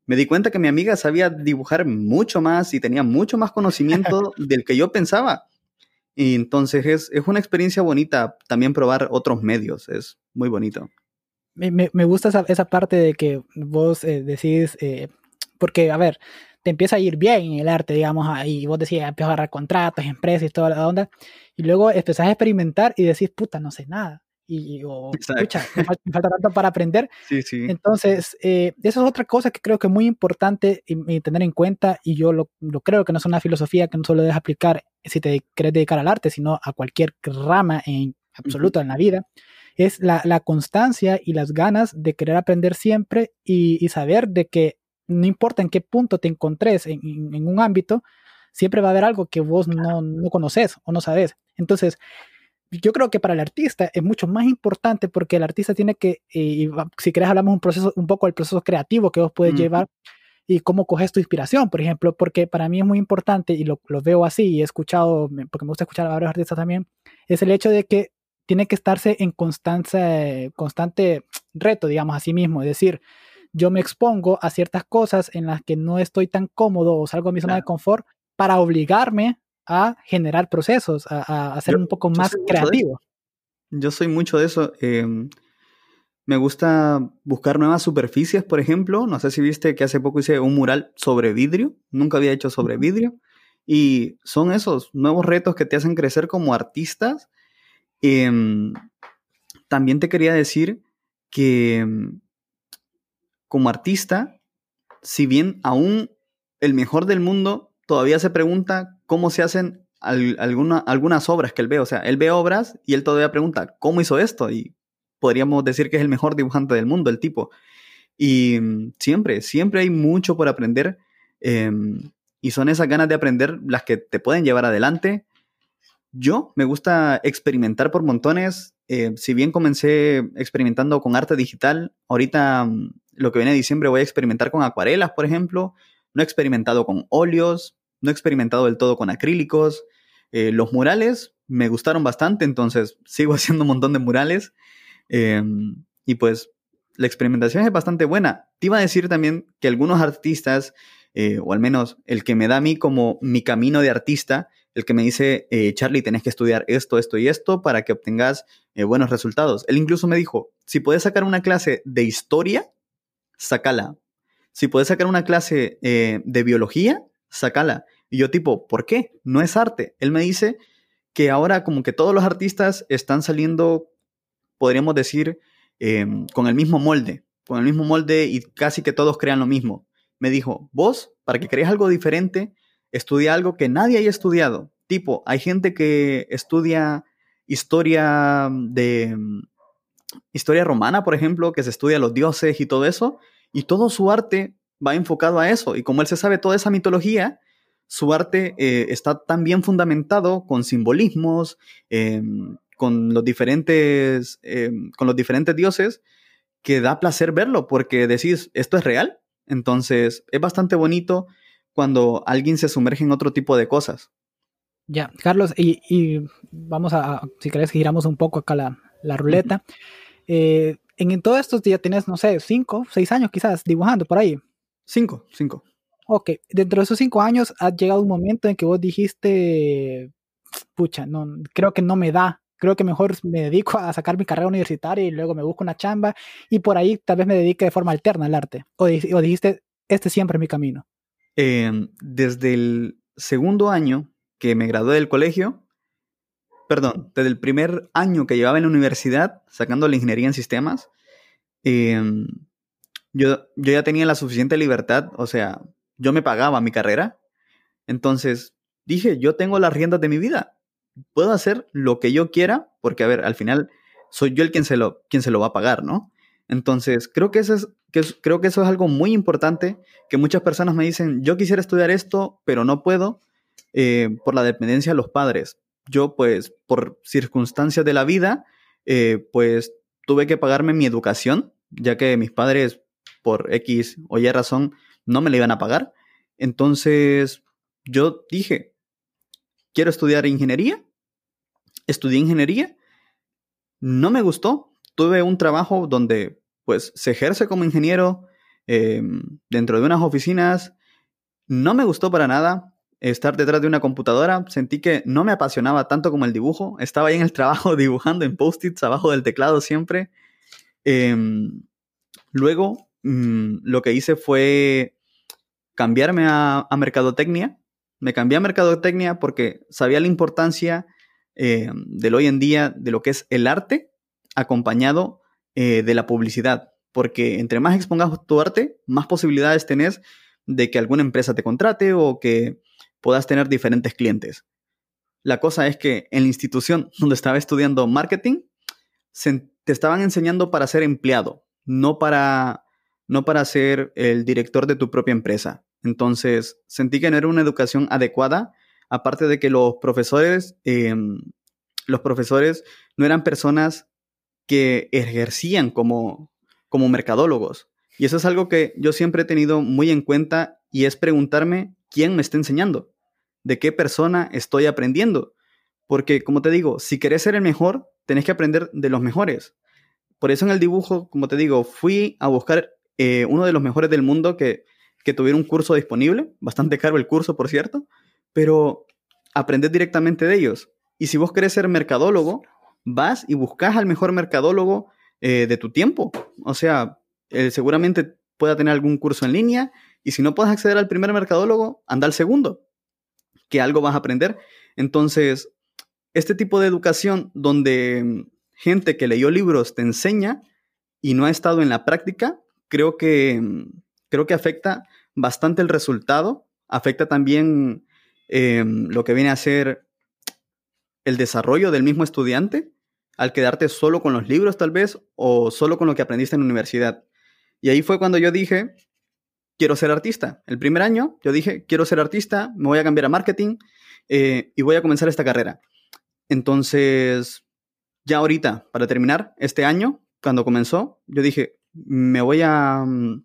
Me di cuenta que mi amiga sabía dibujar mucho más y tenía mucho más conocimiento del que yo pensaba. Y entonces es, es una experiencia bonita también probar otros medios, es muy bonito. Me, me, me gusta esa, esa, parte de que vos eh, decís, eh, porque, a ver, te empieza a ir bien en el arte, digamos, y vos decís, empiezo a agarrar contratos, empresas y toda la onda, y luego empezás a experimentar y decís, puta, no sé nada. Y, o, escucha, me, falta, tanto para aprender. Sí, sí. Entonces, eh, eso es otra cosa que creo que es muy importante y, y tener en cuenta, y yo lo, lo, creo que no es una filosofía que no solo debes aplicar si te quieres dedicar al arte, sino a cualquier rama en absoluto uh -huh. en la vida, es la, la, constancia y las ganas de querer aprender siempre y, y saber de que no importa en qué punto te encontres en, en, en, un ámbito, siempre va a haber algo que vos no, no conoces o no sabes. Entonces, yo creo que para el artista es mucho más importante porque el artista tiene que, eh, si querés hablamos un proceso, un poco del proceso creativo que vos puedes -huh. llevar y cómo coges tu inspiración, por ejemplo, porque para mí es muy importante y lo, lo, veo así y he escuchado, porque me gusta escuchar a varios artistas también, es el hecho de que tiene que estarse en constante, constante reto, digamos, a sí mismo, es decir, yo me expongo a ciertas cosas en las que no estoy tan cómodo o salgo de mi zona claro. de confort para obligarme a generar procesos, a, a ser yo, un poco más creativo. Yo soy mucho de eso. Eh, me gusta buscar nuevas superficies, por ejemplo. No sé si viste que hace poco hice un mural sobre vidrio. Nunca había hecho sobre vidrio. Y son esos nuevos retos que te hacen crecer como artistas. Eh, también te quería decir que como artista, si bien aún el mejor del mundo todavía se pregunta cómo se hacen al, alguna, algunas obras que él ve. O sea, él ve obras y él todavía pregunta, ¿cómo hizo esto? Y podríamos decir que es el mejor dibujante del mundo, el tipo. Y mm, siempre, siempre hay mucho por aprender. Eh, y son esas ganas de aprender las que te pueden llevar adelante. Yo me gusta experimentar por montones. Eh, si bien comencé experimentando con arte digital, ahorita mm, lo que viene de diciembre voy a experimentar con acuarelas, por ejemplo. No he experimentado con óleos, no he experimentado del todo con acrílicos. Eh, los murales me gustaron bastante, entonces sigo haciendo un montón de murales. Eh, y pues la experimentación es bastante buena. Te iba a decir también que algunos artistas, eh, o al menos el que me da a mí como mi camino de artista, el que me dice, eh, Charlie, tenés que estudiar esto, esto y esto para que obtengas buenos resultados. Él incluso me dijo, si puedes sacar una clase de historia, sacala. Si puedes sacar una clase de biología, sacala. Y yo tipo, ¿por qué? No es arte. Él me dice que ahora como que todos los artistas están saliendo, podríamos decir, eh, con el mismo molde, con el mismo molde y casi que todos crean lo mismo. Me dijo, vos, para que crees algo diferente, estudia algo que nadie haya estudiado. Tipo, hay gente que estudia historia de historia romana, por ejemplo, que se estudia los dioses y todo eso, y todo su arte va enfocado a eso. Y como él se sabe toda esa mitología, su arte eh, está tan bien fundamentado con simbolismos, eh, con los diferentes, eh, con los diferentes dioses, que da placer verlo, porque decís, esto es real. Entonces, es bastante bonito cuando alguien se sumerge en otro tipo de cosas. Ya, Carlos, y, y vamos a, si querés, giramos un poco acá la, la ruleta. Uh -huh. eh, en, en todos estos días tienes, no sé, cinco, seis años quizás dibujando por ahí. Cinco, cinco. Ok, dentro de esos cinco años ha llegado un momento en que vos dijiste, pucha, no, creo que no me da, creo que mejor me dedico a sacar mi carrera universitaria y luego me busco una chamba y por ahí tal vez me dedique de forma alterna al arte. O, o dijiste, este siempre es mi camino. Eh, desde el segundo año que me gradué del colegio, perdón, desde el primer año que llevaba en la universidad, sacando la ingeniería en sistemas, eh, yo, yo ya tenía la suficiente libertad, o sea, yo me pagaba mi carrera, entonces dije, yo tengo las riendas de mi vida, puedo hacer lo que yo quiera, porque a ver, al final soy yo el quien se lo, quien se lo va a pagar, ¿no? Entonces, creo que, eso es, que creo que eso es algo muy importante, que muchas personas me dicen, yo quisiera estudiar esto, pero no puedo eh, por la dependencia de los padres. Yo, pues, por circunstancias de la vida, eh, pues, tuve que pagarme mi educación, ya que mis padres, por X o Y razón, no me la iban a pagar. Entonces, yo dije, quiero estudiar ingeniería. Estudié ingeniería. No me gustó. Tuve un trabajo donde pues se ejerce como ingeniero eh, dentro de unas oficinas. No me gustó para nada. estar detrás de una computadora, sentí que no me apasionaba tanto como el dibujo. Estaba ahí en el trabajo dibujando en post-its abajo del teclado siempre. Em, luego, mm, lo que hice fue cambiarme a, mercadotecnia. Me cambié a mercadotecnia porque sabía la importancia eh, del hoy en día de lo que es el arte acompañado eh, de la publicidad. Porque entre más expongas tu arte, más posibilidades tenés de que alguna empresa te contrate o que puedas tener diferentes clientes. La cosa es que en la institución donde estaba estudiando marketing, te estaban enseñando para ser empleado, no para, no para ser el director de tu propia empresa. Entonces, sentí que no era una educación adecuada, aparte de que los profesores, em, los profesores no eran personas que ejercían como, como mercadólogos. Y eso es algo que yo siempre he tenido muy en cuenta y es preguntarme quién me está enseñando, de qué persona estoy aprendiendo. Porque, como te digo, si querés ser el mejor, tenés que aprender de los mejores. Por eso en el dibujo, como te digo, fui a buscar eh, uno de los mejores del mundo que, que tuviera un curso disponible, bastante caro el curso, por cierto, pero aprender directamente de ellos. Y si vos querés ser mercadólogo, vas y buscas al mejor mercadólogo eh, de tu tiempo. O sea, seguramente pueda tener algún curso en línea y si no puedes acceder al primer mercadólogo, anda al segundo, que algo vas a aprender. Entonces, este tipo de educación donde gente que leyó libros te enseña y no ha estado en la práctica, creo que, creo que afecta bastante el resultado, afecta también eh, lo que viene a ser el desarrollo del mismo estudiante al quedarte solo con los libros tal vez o solo con lo que aprendiste en la universidad. Y ahí fue cuando yo dije, quiero ser artista. El primer año yo dije, quiero ser artista, me voy a cambiar a marketing eh, y voy a comenzar esta carrera. Entonces, ya ahorita, para terminar, este año, cuando comenzó, yo dije, me voy a, mm,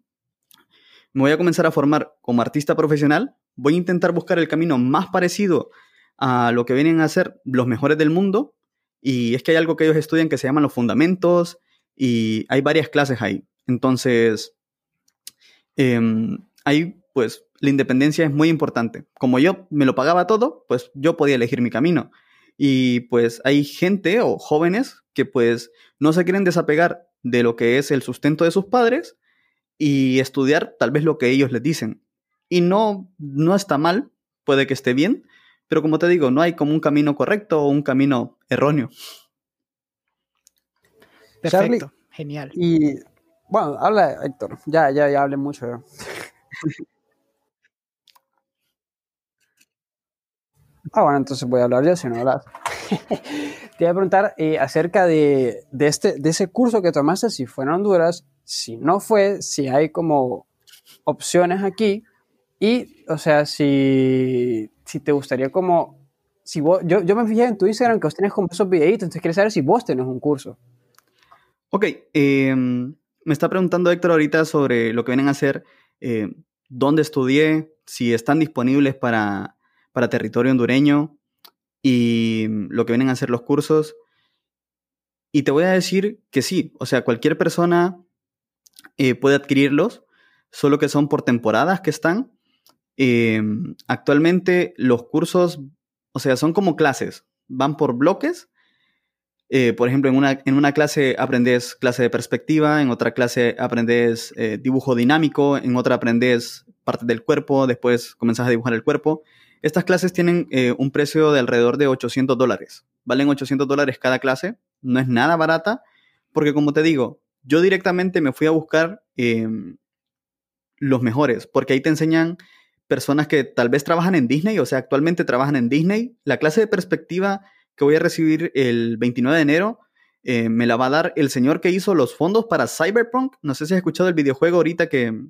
me voy a comenzar a formar como artista profesional, voy a intentar buscar el camino más parecido a lo que vienen a ser los mejores del mundo. Y es que hay algo que ellos estudian que se llaman los fundamentos y hay varias clases ahí. Entonces, eh, ahí pues la independencia es muy importante. Como yo me lo pagaba todo, pues yo podía elegir mi camino. Y pues hay gente o jóvenes que pues no se quieren desapegar de lo que es el sustento de sus padres y estudiar tal vez lo que ellos les dicen. Y no, no está mal, puede que esté bien, pero como te digo, no hay como un camino correcto o un camino erróneo. Perfecto, genial. Y bueno, habla Héctor, ya, ya, ya hablé mucho. ah, bueno, entonces voy a hablar yo si no hablas. Te voy a preguntar eh, acerca de, de, este, de ese curso que tomaste, si fue en Honduras, si no fue, si hay como opciones aquí y, o sea, si si te gustaría como, si vos, yo, yo me fijé en tu Instagram que vos tenés como esos videitos, entonces quería saber si vos tenés un curso. Ok, eh, me está preguntando Héctor ahorita sobre lo que vienen a hacer, eh, dónde estudié, si están disponibles para, para territorio hondureño y lo que vienen a hacer los cursos. Y te voy a decir que sí, o sea, cualquier persona eh, puede adquirirlos, solo que son por temporadas que están Em, actualmente los cursos, o sea, son como clases, van por bloques. Eh, por ejemplo, en una, en una clase aprendes clase de perspectiva, en otra clase aprendes eh, dibujo dinámico, en otra aprendes parte del cuerpo, después comenzas a dibujar el cuerpo. Estas clases tienen eh, un precio de alrededor de 800 dólares. Valen 800 dólares cada clase, no es nada barata, porque como te digo, yo directamente me fui a buscar em, los mejores, porque ahí te enseñan personas que tal vez trabajan en Disney, o sea, actualmente trabajan en Disney. La clase de perspectiva que voy a recibir el 29 de enero eh, me la va a dar el señor que hizo los fondos para Cyberpunk. No sé si has escuchado el videojuego ahorita que,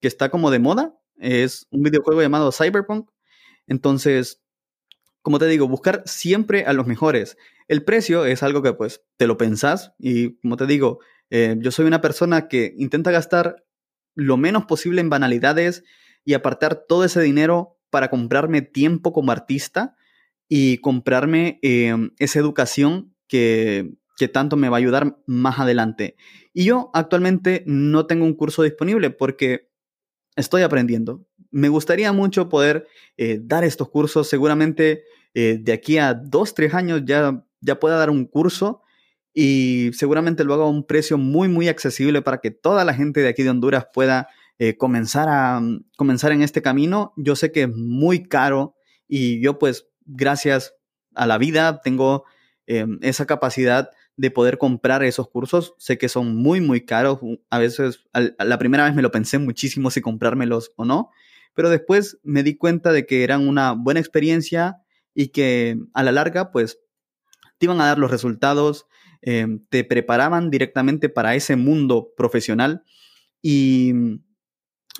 que está como de moda. Es un videojuego llamado Cyberpunk. Entonces, como te digo, buscar siempre a los mejores. El precio es algo que pues te lo pensás y como te digo, eh, yo soy una persona que intenta gastar lo menos posible en banalidades y apartar todo ese dinero para comprarme tiempo como artista y comprarme em, esa educación que, que tanto me va a ayudar más adelante. Y yo actualmente no tengo un curso disponible porque estoy aprendiendo. Me gustaría mucho poder eh, dar estos cursos. Seguramente eh, de aquí a dos, tres años ya, ya pueda dar un curso y seguramente lo haga a un precio muy, muy accesible para que toda la gente de aquí de Honduras pueda eh, comenzar, a, comenzar en este camino. Yo sé que es muy caro y yo pues gracias a la vida tengo esa capacidad de poder comprar esos cursos. Sé que son muy, muy caros. A veces, la primera vez me lo pensé muchísimo si comprármelos o no, pero después me di cuenta de que eran una buena experiencia y que a la larga, pues, te iban a dar los resultados, em, te preparaban directamente para ese mundo profesional y,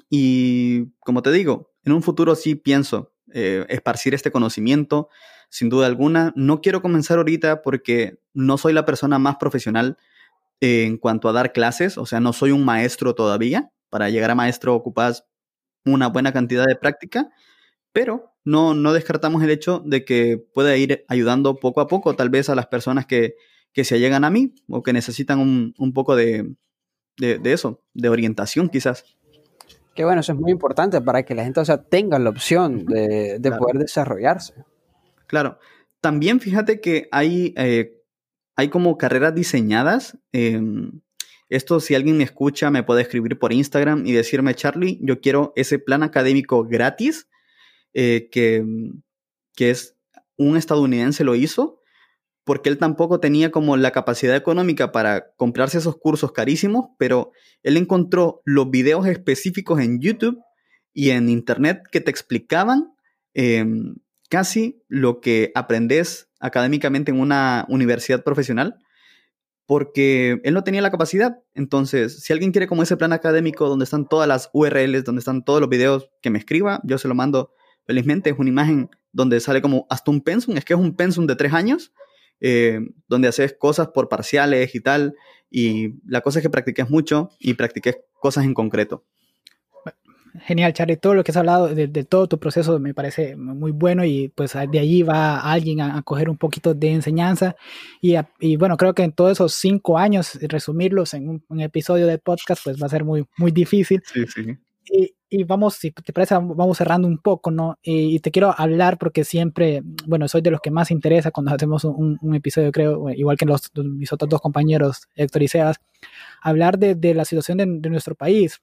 y como te digo, en un futuro sí pienso eh, esparcir este conocimiento, sin duda alguna. No quiero comenzar ahorita porque no soy la persona más profesional en cuanto a dar clases, o sea, no soy un maestro todavía. Para llegar a maestro ocupas una buena cantidad de práctica, pero no, no descartamos el hecho de que pueda ir ayudando poco a poco, tal vez a las personas que, que se llegan a mí o que necesitan un, un poco de, de, de, eso, de orientación quizás. Que bueno, eso es muy importante para que la gente o sea, tenga la opción de, de claro. poder desarrollarse. Claro. También fíjate que hay, eh, hay como carreras diseñadas. Eh, esto, si alguien me escucha, me puede escribir por Instagram y decirme, Charlie, yo quiero ese plan académico gratis eh, que, que es un estadounidense lo hizo, porque él tampoco tenía como la capacidad económica para comprarse esos cursos carísimos, pero él encontró los videos específicos en YouTube y en Internet que te explicaban eh, casi lo que aprendes académicamente en una universidad profesional, porque él no tenía la capacidad. Entonces, si alguien quiere como ese plan académico donde están todas las URLs, donde están todos los videos que me escriba, yo se lo mando felizmente. Es una imagen donde sale como hasta un pensum, es que es un pensum de tres años, eh, donde haces cosas por parciales y tal. Y la cosa es que practiques mucho y practiques cosas en concreto. Genial, Charlie. Todo lo que has hablado de, de, todo tu proceso me parece muy bueno y pues de allí va alguien a, a coger un poquito de enseñanza y, a, y, bueno, creo que en todos esos cinco años resumirlos en un, un, episodio de podcast pues va a ser muy, muy difícil. Sí, sí. Y, y vamos, si te parece, vamos cerrando un poco, ¿no? Y, y, te quiero hablar porque siempre, bueno, soy de los que más interesa cuando hacemos un, un episodio, creo, igual que los, mis otros dos compañeros, Héctor y Sebas, hablar de, de la situación de, de nuestro país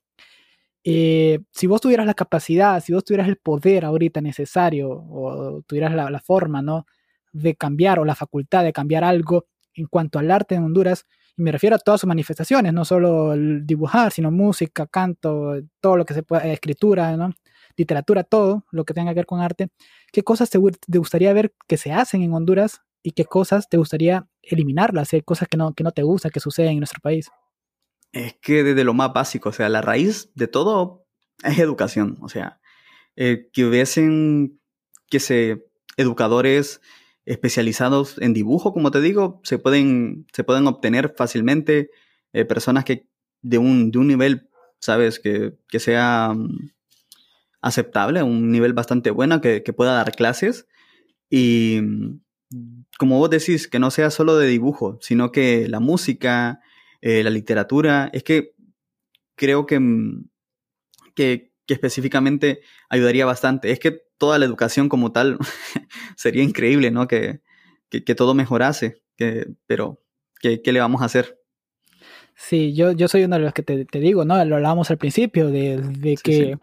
eh, si vos tuvieras la capacidad, si vos tuvieras el poder ahorita necesario o tuvieras la, forma, ¿no? De cambiar o la facultad de cambiar algo en cuanto al arte en Honduras, y me refiero a todas sus manifestaciones, no solo dibujar, sino música, canto, todo lo que se pueda, escritura, ¿no? Literatura, todo lo que tenga que ver con arte. ¿Qué cosas te, gustaría ver que se hacen en Honduras y qué cosas te gustaría eliminarlas? Hay cosas que no, que no te gustan que suceden en nuestro país es que desde lo más básico, o sea, la raíz de todo es educación, o sea, eh, que hubiesen, que se, educadores especializados en dibujo, como te digo, se pueden, se pueden obtener fácilmente eh, personas que de un, de un nivel, sabes, que, que sea um, aceptable, un nivel bastante bueno, que, que pueda dar clases y como vos decís, que no sea solo de dibujo, sino que la música, eh, la literatura. Es que creo que, mm, que, que, específicamente ayudaría bastante. Es que toda la educación como tal sería increíble, ¿no? Que, que, todo mejorase, que, pero ¿qué, ¿qué, le vamos a hacer? Sí, yo, yo soy uno de los que te, te digo, ¿no? Lo hablábamos al principio, de, de que sí, sí.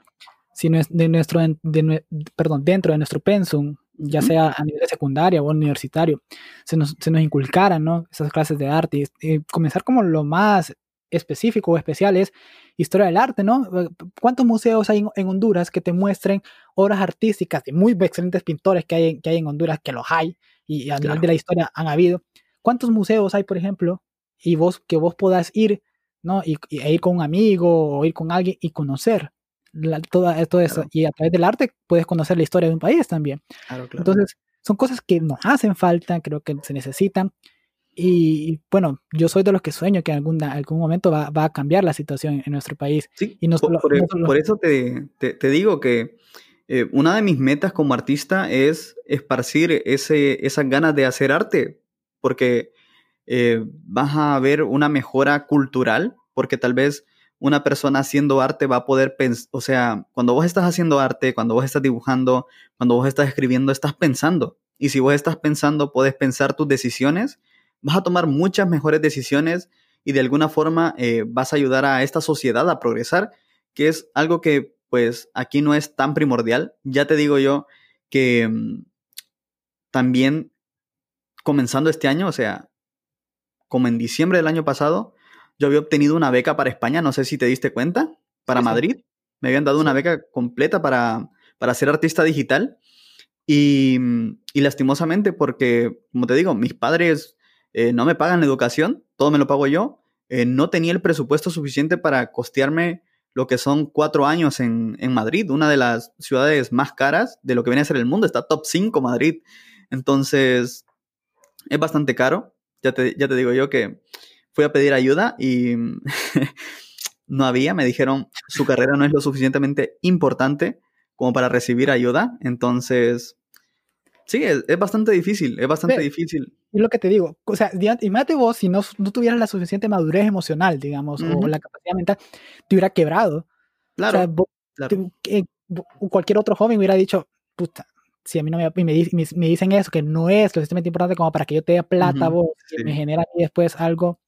si no es de nuestro, de, perdón, dentro de nuestro pensum ya sea a nivel de secundaria o universitario, se nos, se nos inculcaran ¿no? esas clases de arte y, y, comenzar como lo más específico o especial es historia del arte, ¿no? ¿Cuántos museos hay en, en Honduras que te muestren obras artísticas de muy excelentes pintores que hay, que hay en Honduras, que los hay y a claro. nivel de la historia han habido? ¿Cuántos museos hay, por ejemplo, y vos que vos puedas ir, ¿no? Y, y e ir con un amigo o ir con alguien y conocer la, toda, todo eso. Claro. Y a través del arte puedes conocer la historia de un país también. Claro, Entonces, son cosas que nos hacen falta, creo que se necesitan. Y bueno, yo soy de los que sueño que en algún, algún momento va, va, a cambiar la situación en nuestro país. Sí, y no solo, por, por, no solo... por, eso te, te, te, digo que eh, una de mis metas como artista es esparcir ese, esas ganas de hacer arte, porque eh, vas a ver una mejora cultural, porque tal vez una persona haciendo arte va a poder pensar, o sea, cuando vos estás haciendo arte, cuando vos estás dibujando, cuando vos estás escribiendo, estás pensando. Y si vos estás pensando, puedes pensar tus decisiones, vas a tomar muchas mejores decisiones y de alguna forma eh, vas a ayudar a esta sociedad a progresar, que es algo que pues aquí no es tan primordial. Ya te digo yo que mm, también comenzando este año, o sea, como en diciembre del año pasado, yo había obtenido una beca para España, no sé si te diste cuenta, para Madrid. Me habían dado una beca completa para, para ser artista digital. Y, y, lastimosamente, porque, como te digo, mis padres eh, no me pagan la educación, todo me lo pago yo, eh, no tenía el presupuesto suficiente para costearme lo que son cuatro años en, en, Madrid, una de las ciudades más caras de lo que viene a ser el mundo, está top 5 Madrid. Entonces, es bastante caro. Ya te, ya te digo yo que fui a pedir ayuda y no había, me dijeron, su carrera no es lo suficientemente importante como para recibir ayuda. Entonces, sí, es, es bastante difícil, es bastante difícil. Y lo que te digo, o sea, imagínate vos, si no, no tuvieras la suficiente madurez emocional, digamos, uh -huh. o la capacidad mental, te hubiera quebrado. Claro. O sea, vos, claro. te, eh, cualquier otro joven hubiera dicho, puta, si a mí no me, me, me, me, dicen eso, que no es lo suficientemente importante como para que yo te dé plata, uh -huh. vos, sí. que me genera mí después algo,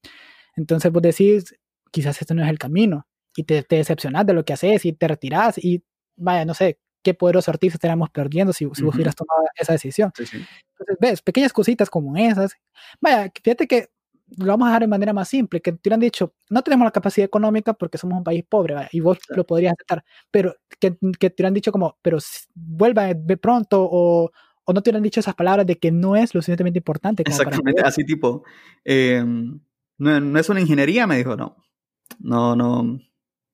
entonces vos decís, quizás esto no es el camino, y te, te decepcionás de lo que haces, y te retirás, y vaya, no sé, qué poderosos artistas estaríamos perdiendo si, si uh -huh. vos hubieras tomado esa decisión. Sí, sí. Entonces, ves, pequeñas cositas como esas. Vaya, fíjate que lo vamos a dejar de manera más simple, que te hubieran dicho, no tenemos la capacidad económica porque somos un país pobre, ¿vale? y vos claro. lo podrías aceptar, pero que, que te hubieran dicho como, pero vuelva de pronto, o, o no te hubieran dicho esas palabras de que no es lo suficientemente importante. Como Exactamente, así tipo, eh, no, no, es una ingeniería, me dijo, no, no, no,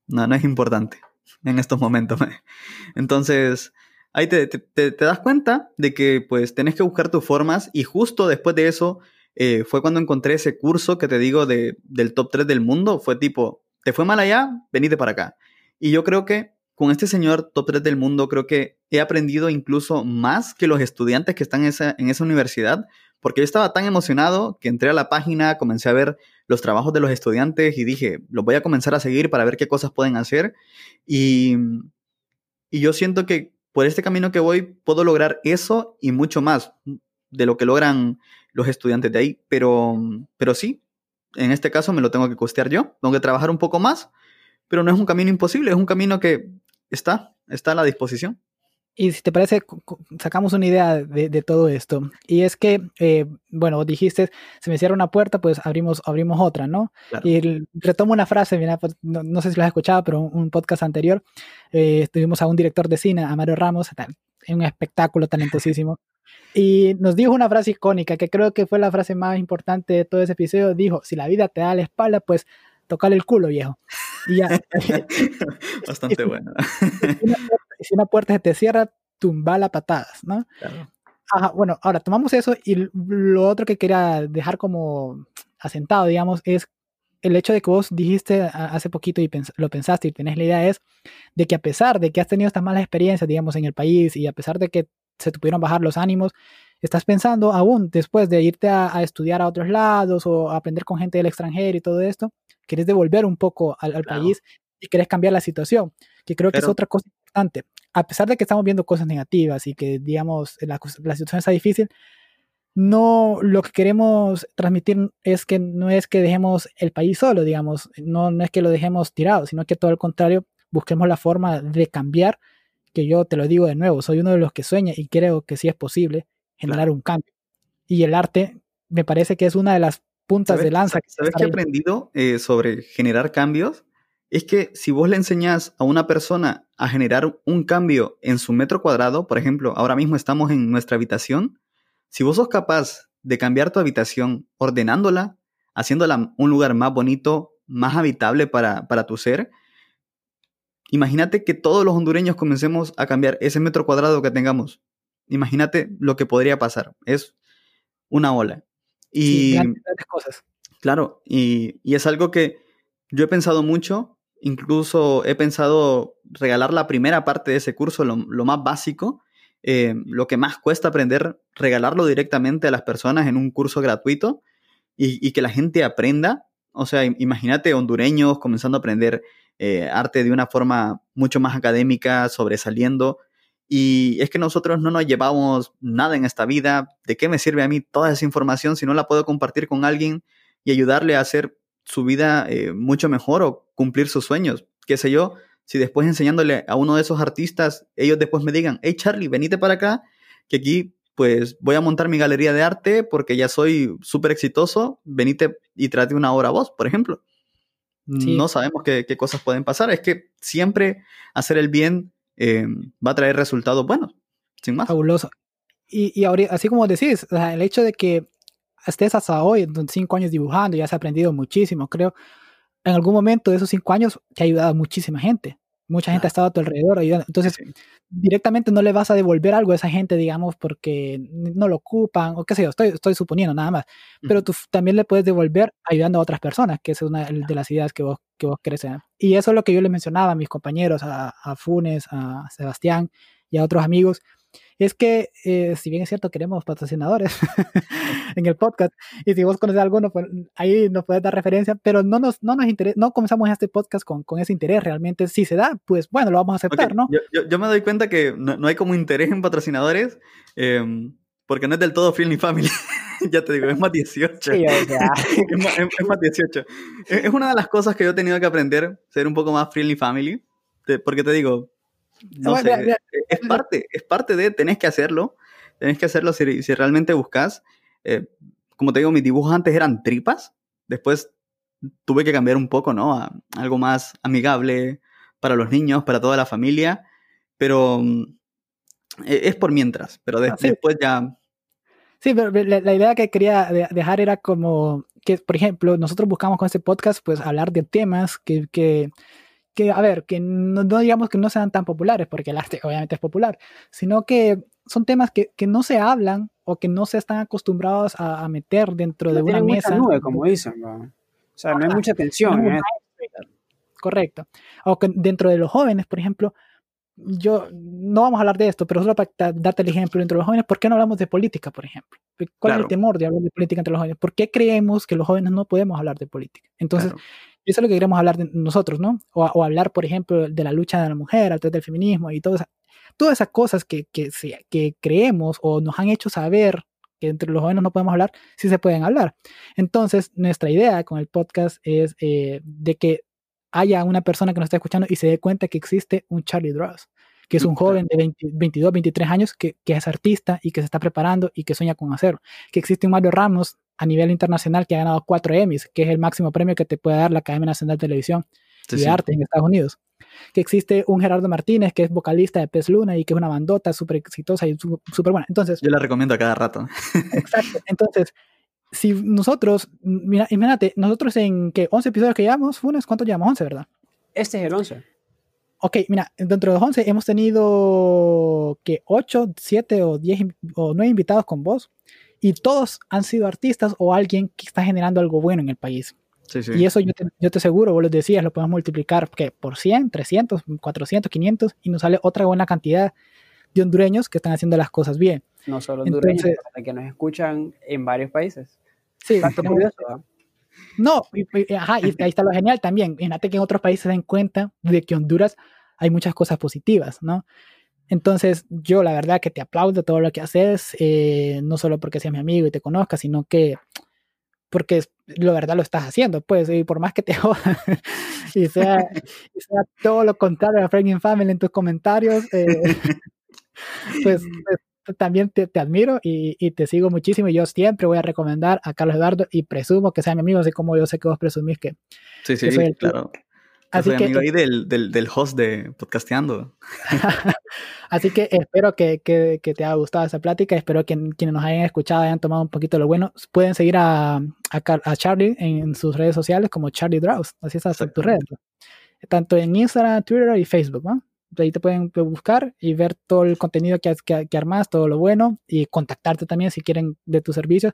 no, no es importante en estos momentos. Entonces, ahí te, te, te, das cuenta de que pues tenés que buscar tus formas y justo después de eso eh, fue cuando encontré ese curso que te digo de, del top 3 del mundo. Fue tipo, te fue mal allá, venite para acá. Y yo creo que con este señor top 3 del mundo, creo que he aprendido incluso más que los estudiantes que están en esa, en esa universidad, porque yo estaba tan emocionado que entré a la página, comencé a ver los trabajos de los estudiantes y dije, los voy a comenzar a seguir para ver qué cosas pueden hacer. Y, y yo siento que por este camino que voy puedo lograr eso y mucho más de lo que logran los estudiantes de ahí. Pero, pero sí, en este caso me lo tengo que costear yo, tengo que trabajar un poco más, pero no es un camino imposible, es un camino que está, está a la disposición. Y si te parece, sacamos una idea de, de todo esto. Y es que, eh, bueno, dijiste, se me cierra una puerta, pues abrimos, abrimos otra, ¿no? Claro. Y retomo una frase, mira, pues, no, no, sé si lo has escuchado, pero un, un podcast anterior, eh, estuvimos a un director de cine, a Mario Ramos, en un espectáculo talentosísimo. Y nos dijo una frase icónica, que creo que fue la frase más importante de todo ese episodio. Dijo, si la vida te da la espalda, pues tocale el culo, viejo. Y ya. Bastante bueno. si una puerta se te cierra, tumbala patadas, ¿no? Claro. Ajá, bueno, ahora tomamos eso y lo otro que quería dejar como asentado, digamos, es el hecho de que vos dijiste hace poquito y pens lo pensaste y tenés la idea es de que a pesar de que has tenido estas malas experiencias, digamos, en el país y a pesar de que se te pudieron bajar los ánimos, estás pensando aún después de irte a, a estudiar a otros lados o a aprender con gente del extranjero y todo esto, querés devolver un poco al, al claro. país y querés cambiar la situación, que creo que es otra cosa importante. A pesar de que estamos viendo cosas negativas y que, digamos, la, la situación está difícil, no lo que queremos transmitir es que no es que dejemos el país solo, digamos, no, no es que lo dejemos tirado, sino que todo el contrario, busquemos la forma de cambiar, que yo te lo digo de nuevo, soy uno de los que sueña y creo que sí es posible generar claro. un cambio. Y el arte me parece que es una de las puntas ¿Sabes, de lanza. Que ¿Sabes qué he aprendido eh, sobre generar cambios? Es que si vos le enseñás a una persona a generar un cambio en su metro cuadrado, por ejemplo, ahora mismo estamos en nuestra habitación, si vos sos capaz de cambiar tu habitación ordenándola, haciéndola un lugar más bonito, más habitable para, para tu ser, imagínate que todos los hondureños comencemos a cambiar ese metro cuadrado que tengamos. Imagínate lo que podría pasar. Es una ola. Y, sí, grandes, grandes cosas. Claro, y, y, es algo que yo he pensado mucho, incluso he pensado regalar la primera parte de ese curso, lo, lo más básico, eh, lo que más cuesta aprender, regalarlo directamente a las personas en un curso gratuito y, y que la gente aprenda. O sea, imagínate hondureños comenzando a aprender eh, arte de una forma mucho más académica, sobresaliendo. Y es que nosotros no nos llevamos nada en esta vida. ¿De qué me sirve a mí toda esa información si no la puedo compartir con alguien y ayudarle a hacer su vida eh, mucho mejor o cumplir sus sueños? ¿Qué sé yo? Si después enseñándole a uno de esos artistas, ellos después me digan, hey Charlie, venite para acá, que aquí pues voy a montar mi galería de arte porque ya soy súper exitoso, venite y trate una obra a vos, por ejemplo. No sabemos qué, cosas pueden pasar. Es que siempre hacer el bien eh, va a traer resultados buenos, sin más. Fabuloso. Y, y ahora, así como decís, el hecho de que estés hasta hoy, cinco años dibujando, ya has aprendido muchísimo, creo. En algún momento de esos cinco años te ha ayudado a muchísima gente. Mucha gente ha estado a tu alrededor ayudando. Entonces, directamente no le vas a devolver algo a esa gente, digamos, porque no lo ocupan, o qué sé yo, estoy, estoy suponiendo nada más. Pero tú también le puedes devolver ayudando a otras personas, que es una de las ideas que vos, que vos querés. Y eso es lo que yo le mencionaba a mis compañeros, a, a Funes, a Sebastián y a otros amigos, es que, eh, si bien es cierto, queremos patrocinadores en el podcast, y si vos conoces alguno, pues ahí nos puedes dar referencia, pero no nos, no nos interesa, no comenzamos este podcast con, con, ese interés realmente. Si se da, pues bueno, lo vamos a aceptar, ¿no? Yo, yo, me doy cuenta que no, no hay como interés en patrocinadores, eh, porque no es del todo Friendly Family. ya te digo, es más 18. Sí, es, más, 18. Es, una de las cosas que yo he tenido que aprender, ser un poco más Friendly Family, porque te digo, no sé, e, es parte, es parte de, tenés que hacerlo, tenés que hacerlo si, si realmente buscas. Eh, como te digo, mis dibujos antes eran tripas, después tuve que cambiar un poco, ¿no? A algo más amigable para los niños, para toda la familia, pero mm, e, es por mientras, pero ah, después ya... Sí, pero la, la, idea que quería dejar era como que, por ejemplo, nosotros buscamos con este podcast, pues, hablar de temas que, que que, a ver, que no, digamos que no sean tan populares, porque el arte obviamente es popular, sino que son temas que, que no se hablan o que no se están acostumbrados a, meter dentro de una mesa. Nube, como dicen, O sea, no hay mucha atención. ¿eh? Correcto. O que dentro de los jóvenes, por ejemplo, yo no vamos a hablar de esto, pero solo para darte el ejemplo dentro de los jóvenes, ¿por qué no hablamos de política, por ejemplo? ¿Cuál es el temor de hablar de política entre los jóvenes? ¿Por qué creemos que los jóvenes no podemos hablar de política? Entonces, eso es lo que queremos hablar de nosotros, ¿no? O, hablar, por ejemplo, de la lucha de la mujer, a través del feminismo y todas esas cosas que, que, que creemos o nos han hecho saber que entre los jóvenes no podemos hablar, sí se pueden hablar. Entonces, nuestra idea con el podcast es eh, de que haya una persona que nos esté escuchando y se dé cuenta que existe un Charlie Dross, que es un joven de 22, 23 años que, que, es artista y que se está preparando y que sueña con hacerlo. Que existe un Mario Ramos a nivel internacional que ha ganado cuatro Emmys, que es el máximo premio que te puede dar la Academia Nacional de Televisión y de Arte en Estados Unidos. Que existe un Gerardo Martínez, que es vocalista de Pez Luna y que es una bandota súper exitosa y súper buena. Entonces, Yo la recomiendo a cada rato. Exacto. Entonces, si nosotros, mira, imagínate, nosotros en que 11 episodios que llevamos, Funes, ¿cuántos llevamos? 11, ¿verdad? Este es el 11. Ok, mira, dentro de los 11 hemos tenido que 8, 7 o 10 o 9 invitados con vos y todos han sido artistas o alguien que está generando algo bueno en el país. Sí, sí. Y eso yo te, yo te aseguro, vos lo decías, lo podemos multiplicar que por 100, 300, 400, 500 y nos sale otra buena cantidad de hondureños que están haciendo las cosas bien. No solo hondureños, Entonces, que nos escuchan en varios países. Sí, curioso, No, y, ajá, y ahí está lo genial también. Imagínate que en otros países se den cuenta de que Honduras hay muchas cosas positivas, ¿no? Entonces, yo la verdad que te aplaudo todo lo que haces, eh, no solo porque seas mi amigo y te conozca, sino que porque la verdad lo estás haciendo, pues, y por más que te jodas y, sea, sea, todo lo contrario a Franklin Family en tus comentarios, eh, pues, pues, también te, te admiro y, y, te sigo muchísimo. Y yo siempre voy a recomendar a Carlos Eduardo y presumo que sea mi amigo, así como yo sé que vos presumís que. Sí, sí, claro. Así soy que, amigo ahí del, del, del, host de Podcasteando. Así que espero que, que, que, te haya gustado esa plática. Espero que quienes nos hayan escuchado hayan tomado un poquito de lo bueno. Pueden seguir a, a, a Charlie en sus redes sociales como Charlie Draus. Así es tu red. Tanto en Instagram, Twitter y Facebook. ¿no? ahí te pueden buscar y ver todo el contenido que, que, que armas, todo lo bueno y contactarte también si quieren de tus servicios.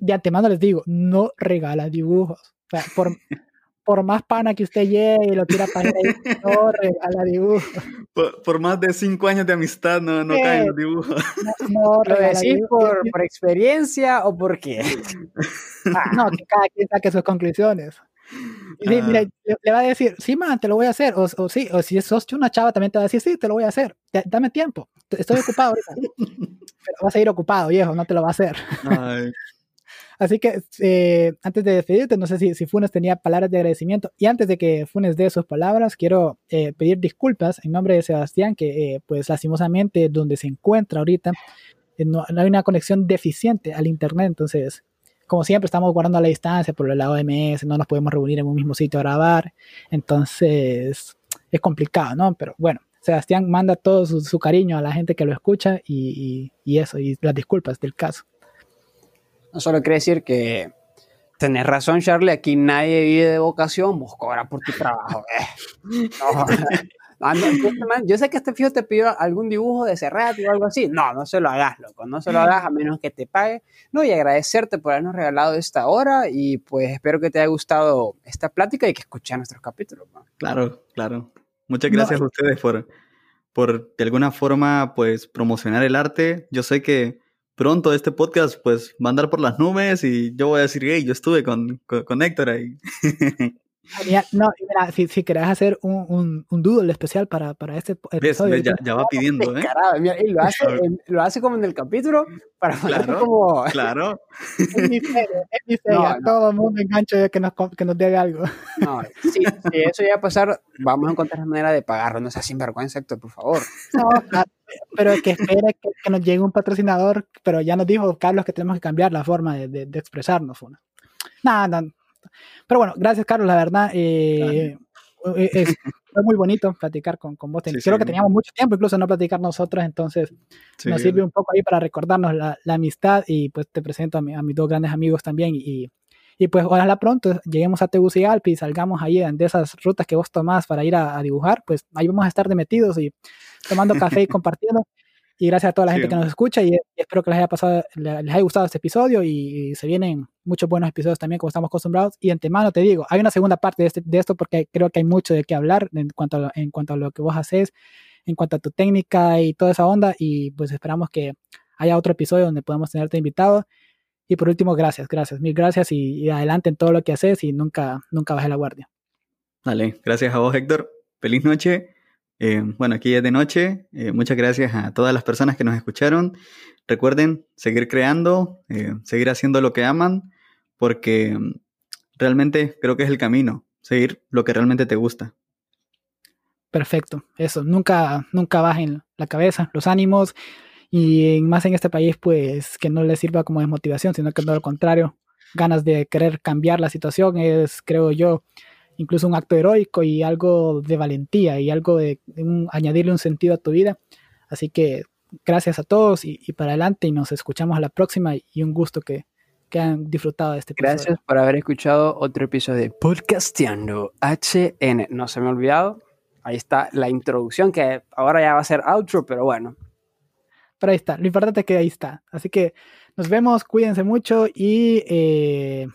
De antemano les digo, no regala dibujos. O sea, por, por más pana que usted llegue y lo tira para ahí, no regala dibujos. Por, más de cinco años de amistad no, no caen los dibujos. No, ¿Lo decís por, por, experiencia o por qué? Ah, no, que cada quien saque sus conclusiones. Sí, Ah. mira, le, le va a decir, sí, man, te lo voy a hacer. O, o sí, o si sos una chava, también te va a decir, sí, te lo voy a hacer. Da- Dame tiempo. Estoy ocupado ahorita. Pero vas a ir ocupado, viejo, no te lo va a hacer. Ay, Así que eh, antes de despedirte, no sé si, si Funes tenía palabras de agradecimiento. Y antes de que Funes dé sus palabras, quiero eh, pedir disculpas en nombre de Sebastián, que eh, pues lastimosamente donde se encuentra ahorita, eh, no, no hay una conexión deficiente al Internet. Entonces, como siempre, estamos guardando a la distancia por el lado OMS, no nos podemos reunir en un mismo sitio a grabar. Entonces, es complicado, ¿no? Pero bueno. Sebastián manda todo su, cariño a la gente que lo escucha y- y eso, y las disculpas del caso. No solo quiere decir que tenés razón, Charlie, aquí nadie vive de vocación, vos cobras por tu trabajo. eh. No, yo sé que este fijo te pidió algún dibujo de Cerrati o algo así. No, no se lo hagas, loco. No se lo hagas a menos que te pague. No, y agradecerte por habernos regalado esta hora y pues espero que te haya gustado esta plática y que escuches nuestros capítulos. man. claro, claro. Muchas No, gracias a ustedes por, por de alguna forma, pues, promocionar el arte. Yo sé que pronto este podcast, pues, va a andar por las nubes y yo voy a decir, hey, yo estuve con, con, con Héctor ahí. Genial. No, mira, si, si querés hacer un, un, un doodle especial para, para este episodio, ¿Ves? Ya, ya va pidiendo, ¿eh? Mira, y lo hace, en- lo hace como en el capítulo para Claro. como... Claro. es mi feria, es mi feria. No, no. Todo el mundo engancho de que nos, que nos debe algo. No, si, si eso llega a pasar, vamos a encontrar la manera de pagarlo. No seas sinvergüenza, Héctor, por favor. No, claro, pero que espere que, que nos llegue un patrocinador, pero ya nos dijo Carlos que tenemos que cambiar la forma de, de, de expresarnos. Una. Nada, no. Pero bueno, gracias Carlos, la verdad. eh, eh, es- fue muy bonito platicar con, con vos. Sí, Creo sí. que teníamos mucho tiempo incluso no platicar nosotros, entonces Sí. nos sirve un poco ahí para recordarnos la, la amistad y pues te presento a, mi- a mis dos grandes amigos también y, y pues ojalá pronto lleguemos a Tegucigalpa y salgamos ahí de esas rutas que vos tomás para ir a, a dibujar, pues ahí vamos a estar de metidos y tomando café y compartiendo. Y gracias a toda la gente que nos escucha y, y espero que les haya pasado, le- les haya gustado este episodio y, y se vienen muchos buenos episodios también como estamos acostumbrados. Y antemano te digo, hay una segunda parte de, este, de esto porque creo que hay mucho de qué hablar en cuanto, a lo, en cuanto a lo que vos haces, en cuanto a tu técnica y toda esa onda. Y pues esperamos que haya otro episodio donde podamos tenerte invitado. Y por último, gracias, gracias, mil gracias y, adelante en todo lo que haces y nunca, nunca bajes la guardia. Dale, gracias a vos, Héctor. Feliz noche. Eh, bueno, aquí es de noche. Eh, muchas gracias a todas las personas que nos escucharon. Recuerden seguir creando, eh, seguir haciendo lo que aman, porque mm, realmente creo que es el camino. Seguir lo que realmente te gusta. Perfecto, eso, nunca, nunca bajen la cabeza, los ánimos y más en este país, pues que no les sirva como desmotivación, sino que todo lo contrario, ganas de querer cambiar la situación es, creo yo, incluso un acto heroico y algo de valentía y algo de un- añadirle un sentido a tu vida. Así que gracias a todos y, y para adelante y nos escuchamos a la próxima y un gusto que, que han disfrutado de este episodio. Gracias por haber escuchado otro episodio de Podcasteando HN. No se me ha olvidado. Ahí está la introducción que ahora ya va a ser outro, pero bueno. Pero ahí está, lo importante es que ahí está. Así que nos vemos, cuídense mucho y eh,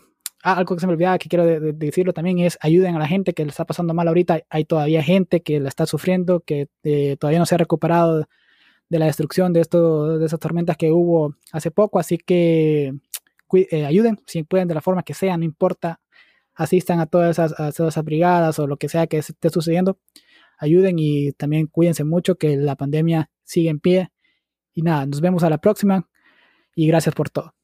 ah, algo que se me olvidaba que quiero de- de decirlo también es ayuden a la gente que le está pasando mal ahorita. Hay todavía gente que la está sufriendo, que eh, todavía no se ha recuperado de la destrucción de, esto, de esas tormentas que hubo hace poco. Así que eh, ayuden, si pueden, de la forma que sea, no importa. Asistan a todas esas, a todas esas brigadas o lo que sea que esté sucediendo. Ayuden y también cuídense mucho que la pandemia sigue en pie. Y nada, nos vemos a la próxima y gracias por todo.